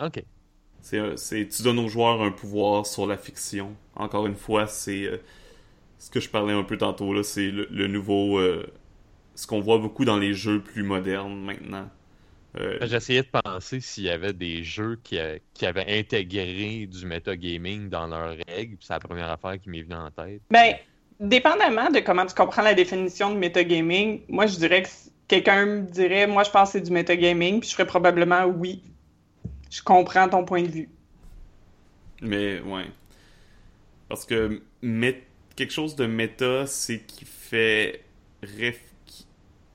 Ok. C'est, tu donnes aux joueurs un pouvoir sur la fiction. Encore une fois, c'est euh, ce que je parlais un peu tantôt là, c'est le, nouveau, euh, ce qu'on voit beaucoup dans les jeux plus modernes maintenant. Euh, j'essayais de penser s'il y avait des jeux qui, euh, qui, avaient intégré du metagaming dans leurs règles, c'est la première affaire qui m'est venue en tête. Ben, dépendamment de comment tu comprends la définition de metagaming, moi je dirais que quelqu'un me dirait, moi je pense que c'est du metagaming, puis je ferais probablement oui. Je comprends ton point de vue. Mais, ouais. Parce que quelque chose de méta, c'est qui fait.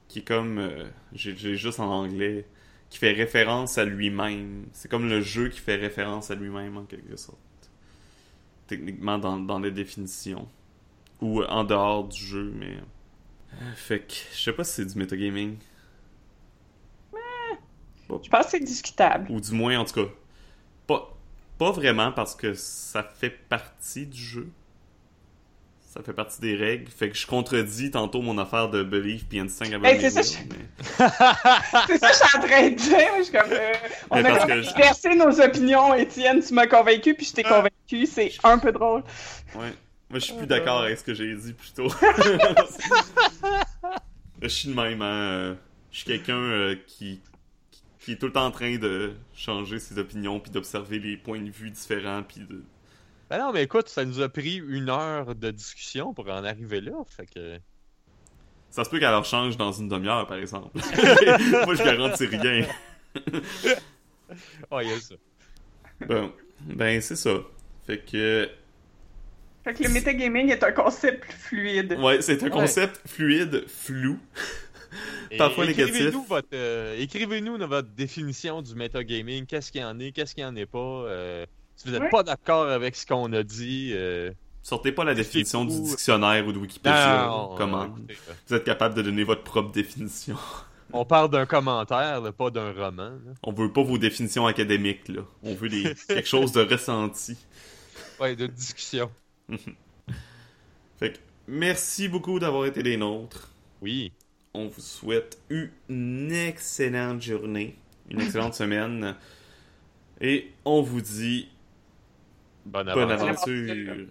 qui, est comme. Euh, j'ai juste en anglais qui fait référence à lui-même. C'est comme le jeu qui fait référence à lui-même en quelque sorte. Techniquement dans, dans les définitions. Ou en dehors du jeu, mais. Euh, fait que je sais pas si c'est du metagaming. Je pense que c'est discutable. Ou du moins, en tout cas, pas, pas vraiment parce que ça fait partie du jeu. Ça fait partie des règles. Fait que je contredis tantôt mon affaire de Belief puis Instinct avec Hey, c'est ça, will, je- mais- C'est ça que je suis en train de dire. Je suis comme, euh, on a je- versé nos opinions, Étienne. Tu m'as convaincu, puis je t'ai convaincu. C'est un peu drôle. Ouais. Moi, je suis Oh plus là d'accord avec ce que j'ai dit plus tôt. je suis de même, hein. Je suis quelqu'un euh, qui, qui est tout le temps en train de changer ses opinions puis d'observer les points de vue différents puis de... Ben non, mais écoute, ça nous a pris une heure de discussion pour en arriver là. Fait que. Ça se peut qu'elle leur change dans une demi-heure, par exemple. Moi, je garantis rien. Oh, il y a ça. Bon, ben, c'est ça. Fait que... Fait que le metagaming est un concept fluide. Ouais, c'est un Ouais. concept fluide, flou. Parfois négatif. Écrivez-nous votre, euh, écrivez-nous dans votre définition du metagaming. Qu'est-ce qu'il y en est, qu'est-ce qu'il y en est pas. euh, si vous n'êtes Ouais. pas d'accord avec ce qu'on a dit. euh, Sortez pas la définition du dictionnaire ou de Wikipédia. non, Comment? écoutez, euh, Vous êtes capable de donner votre propre définition. on parle d'un commentaire, là, pas d'un roman. là. On veut pas vos définitions académiques, là. On veut des... quelque chose de ressenti. Ouais, de discussion. Fait que, merci beaucoup d'avoir été des nôtres. Oui. On vous souhaite une excellente journée, une excellente semaine. Et on vous dit Bonne aventure.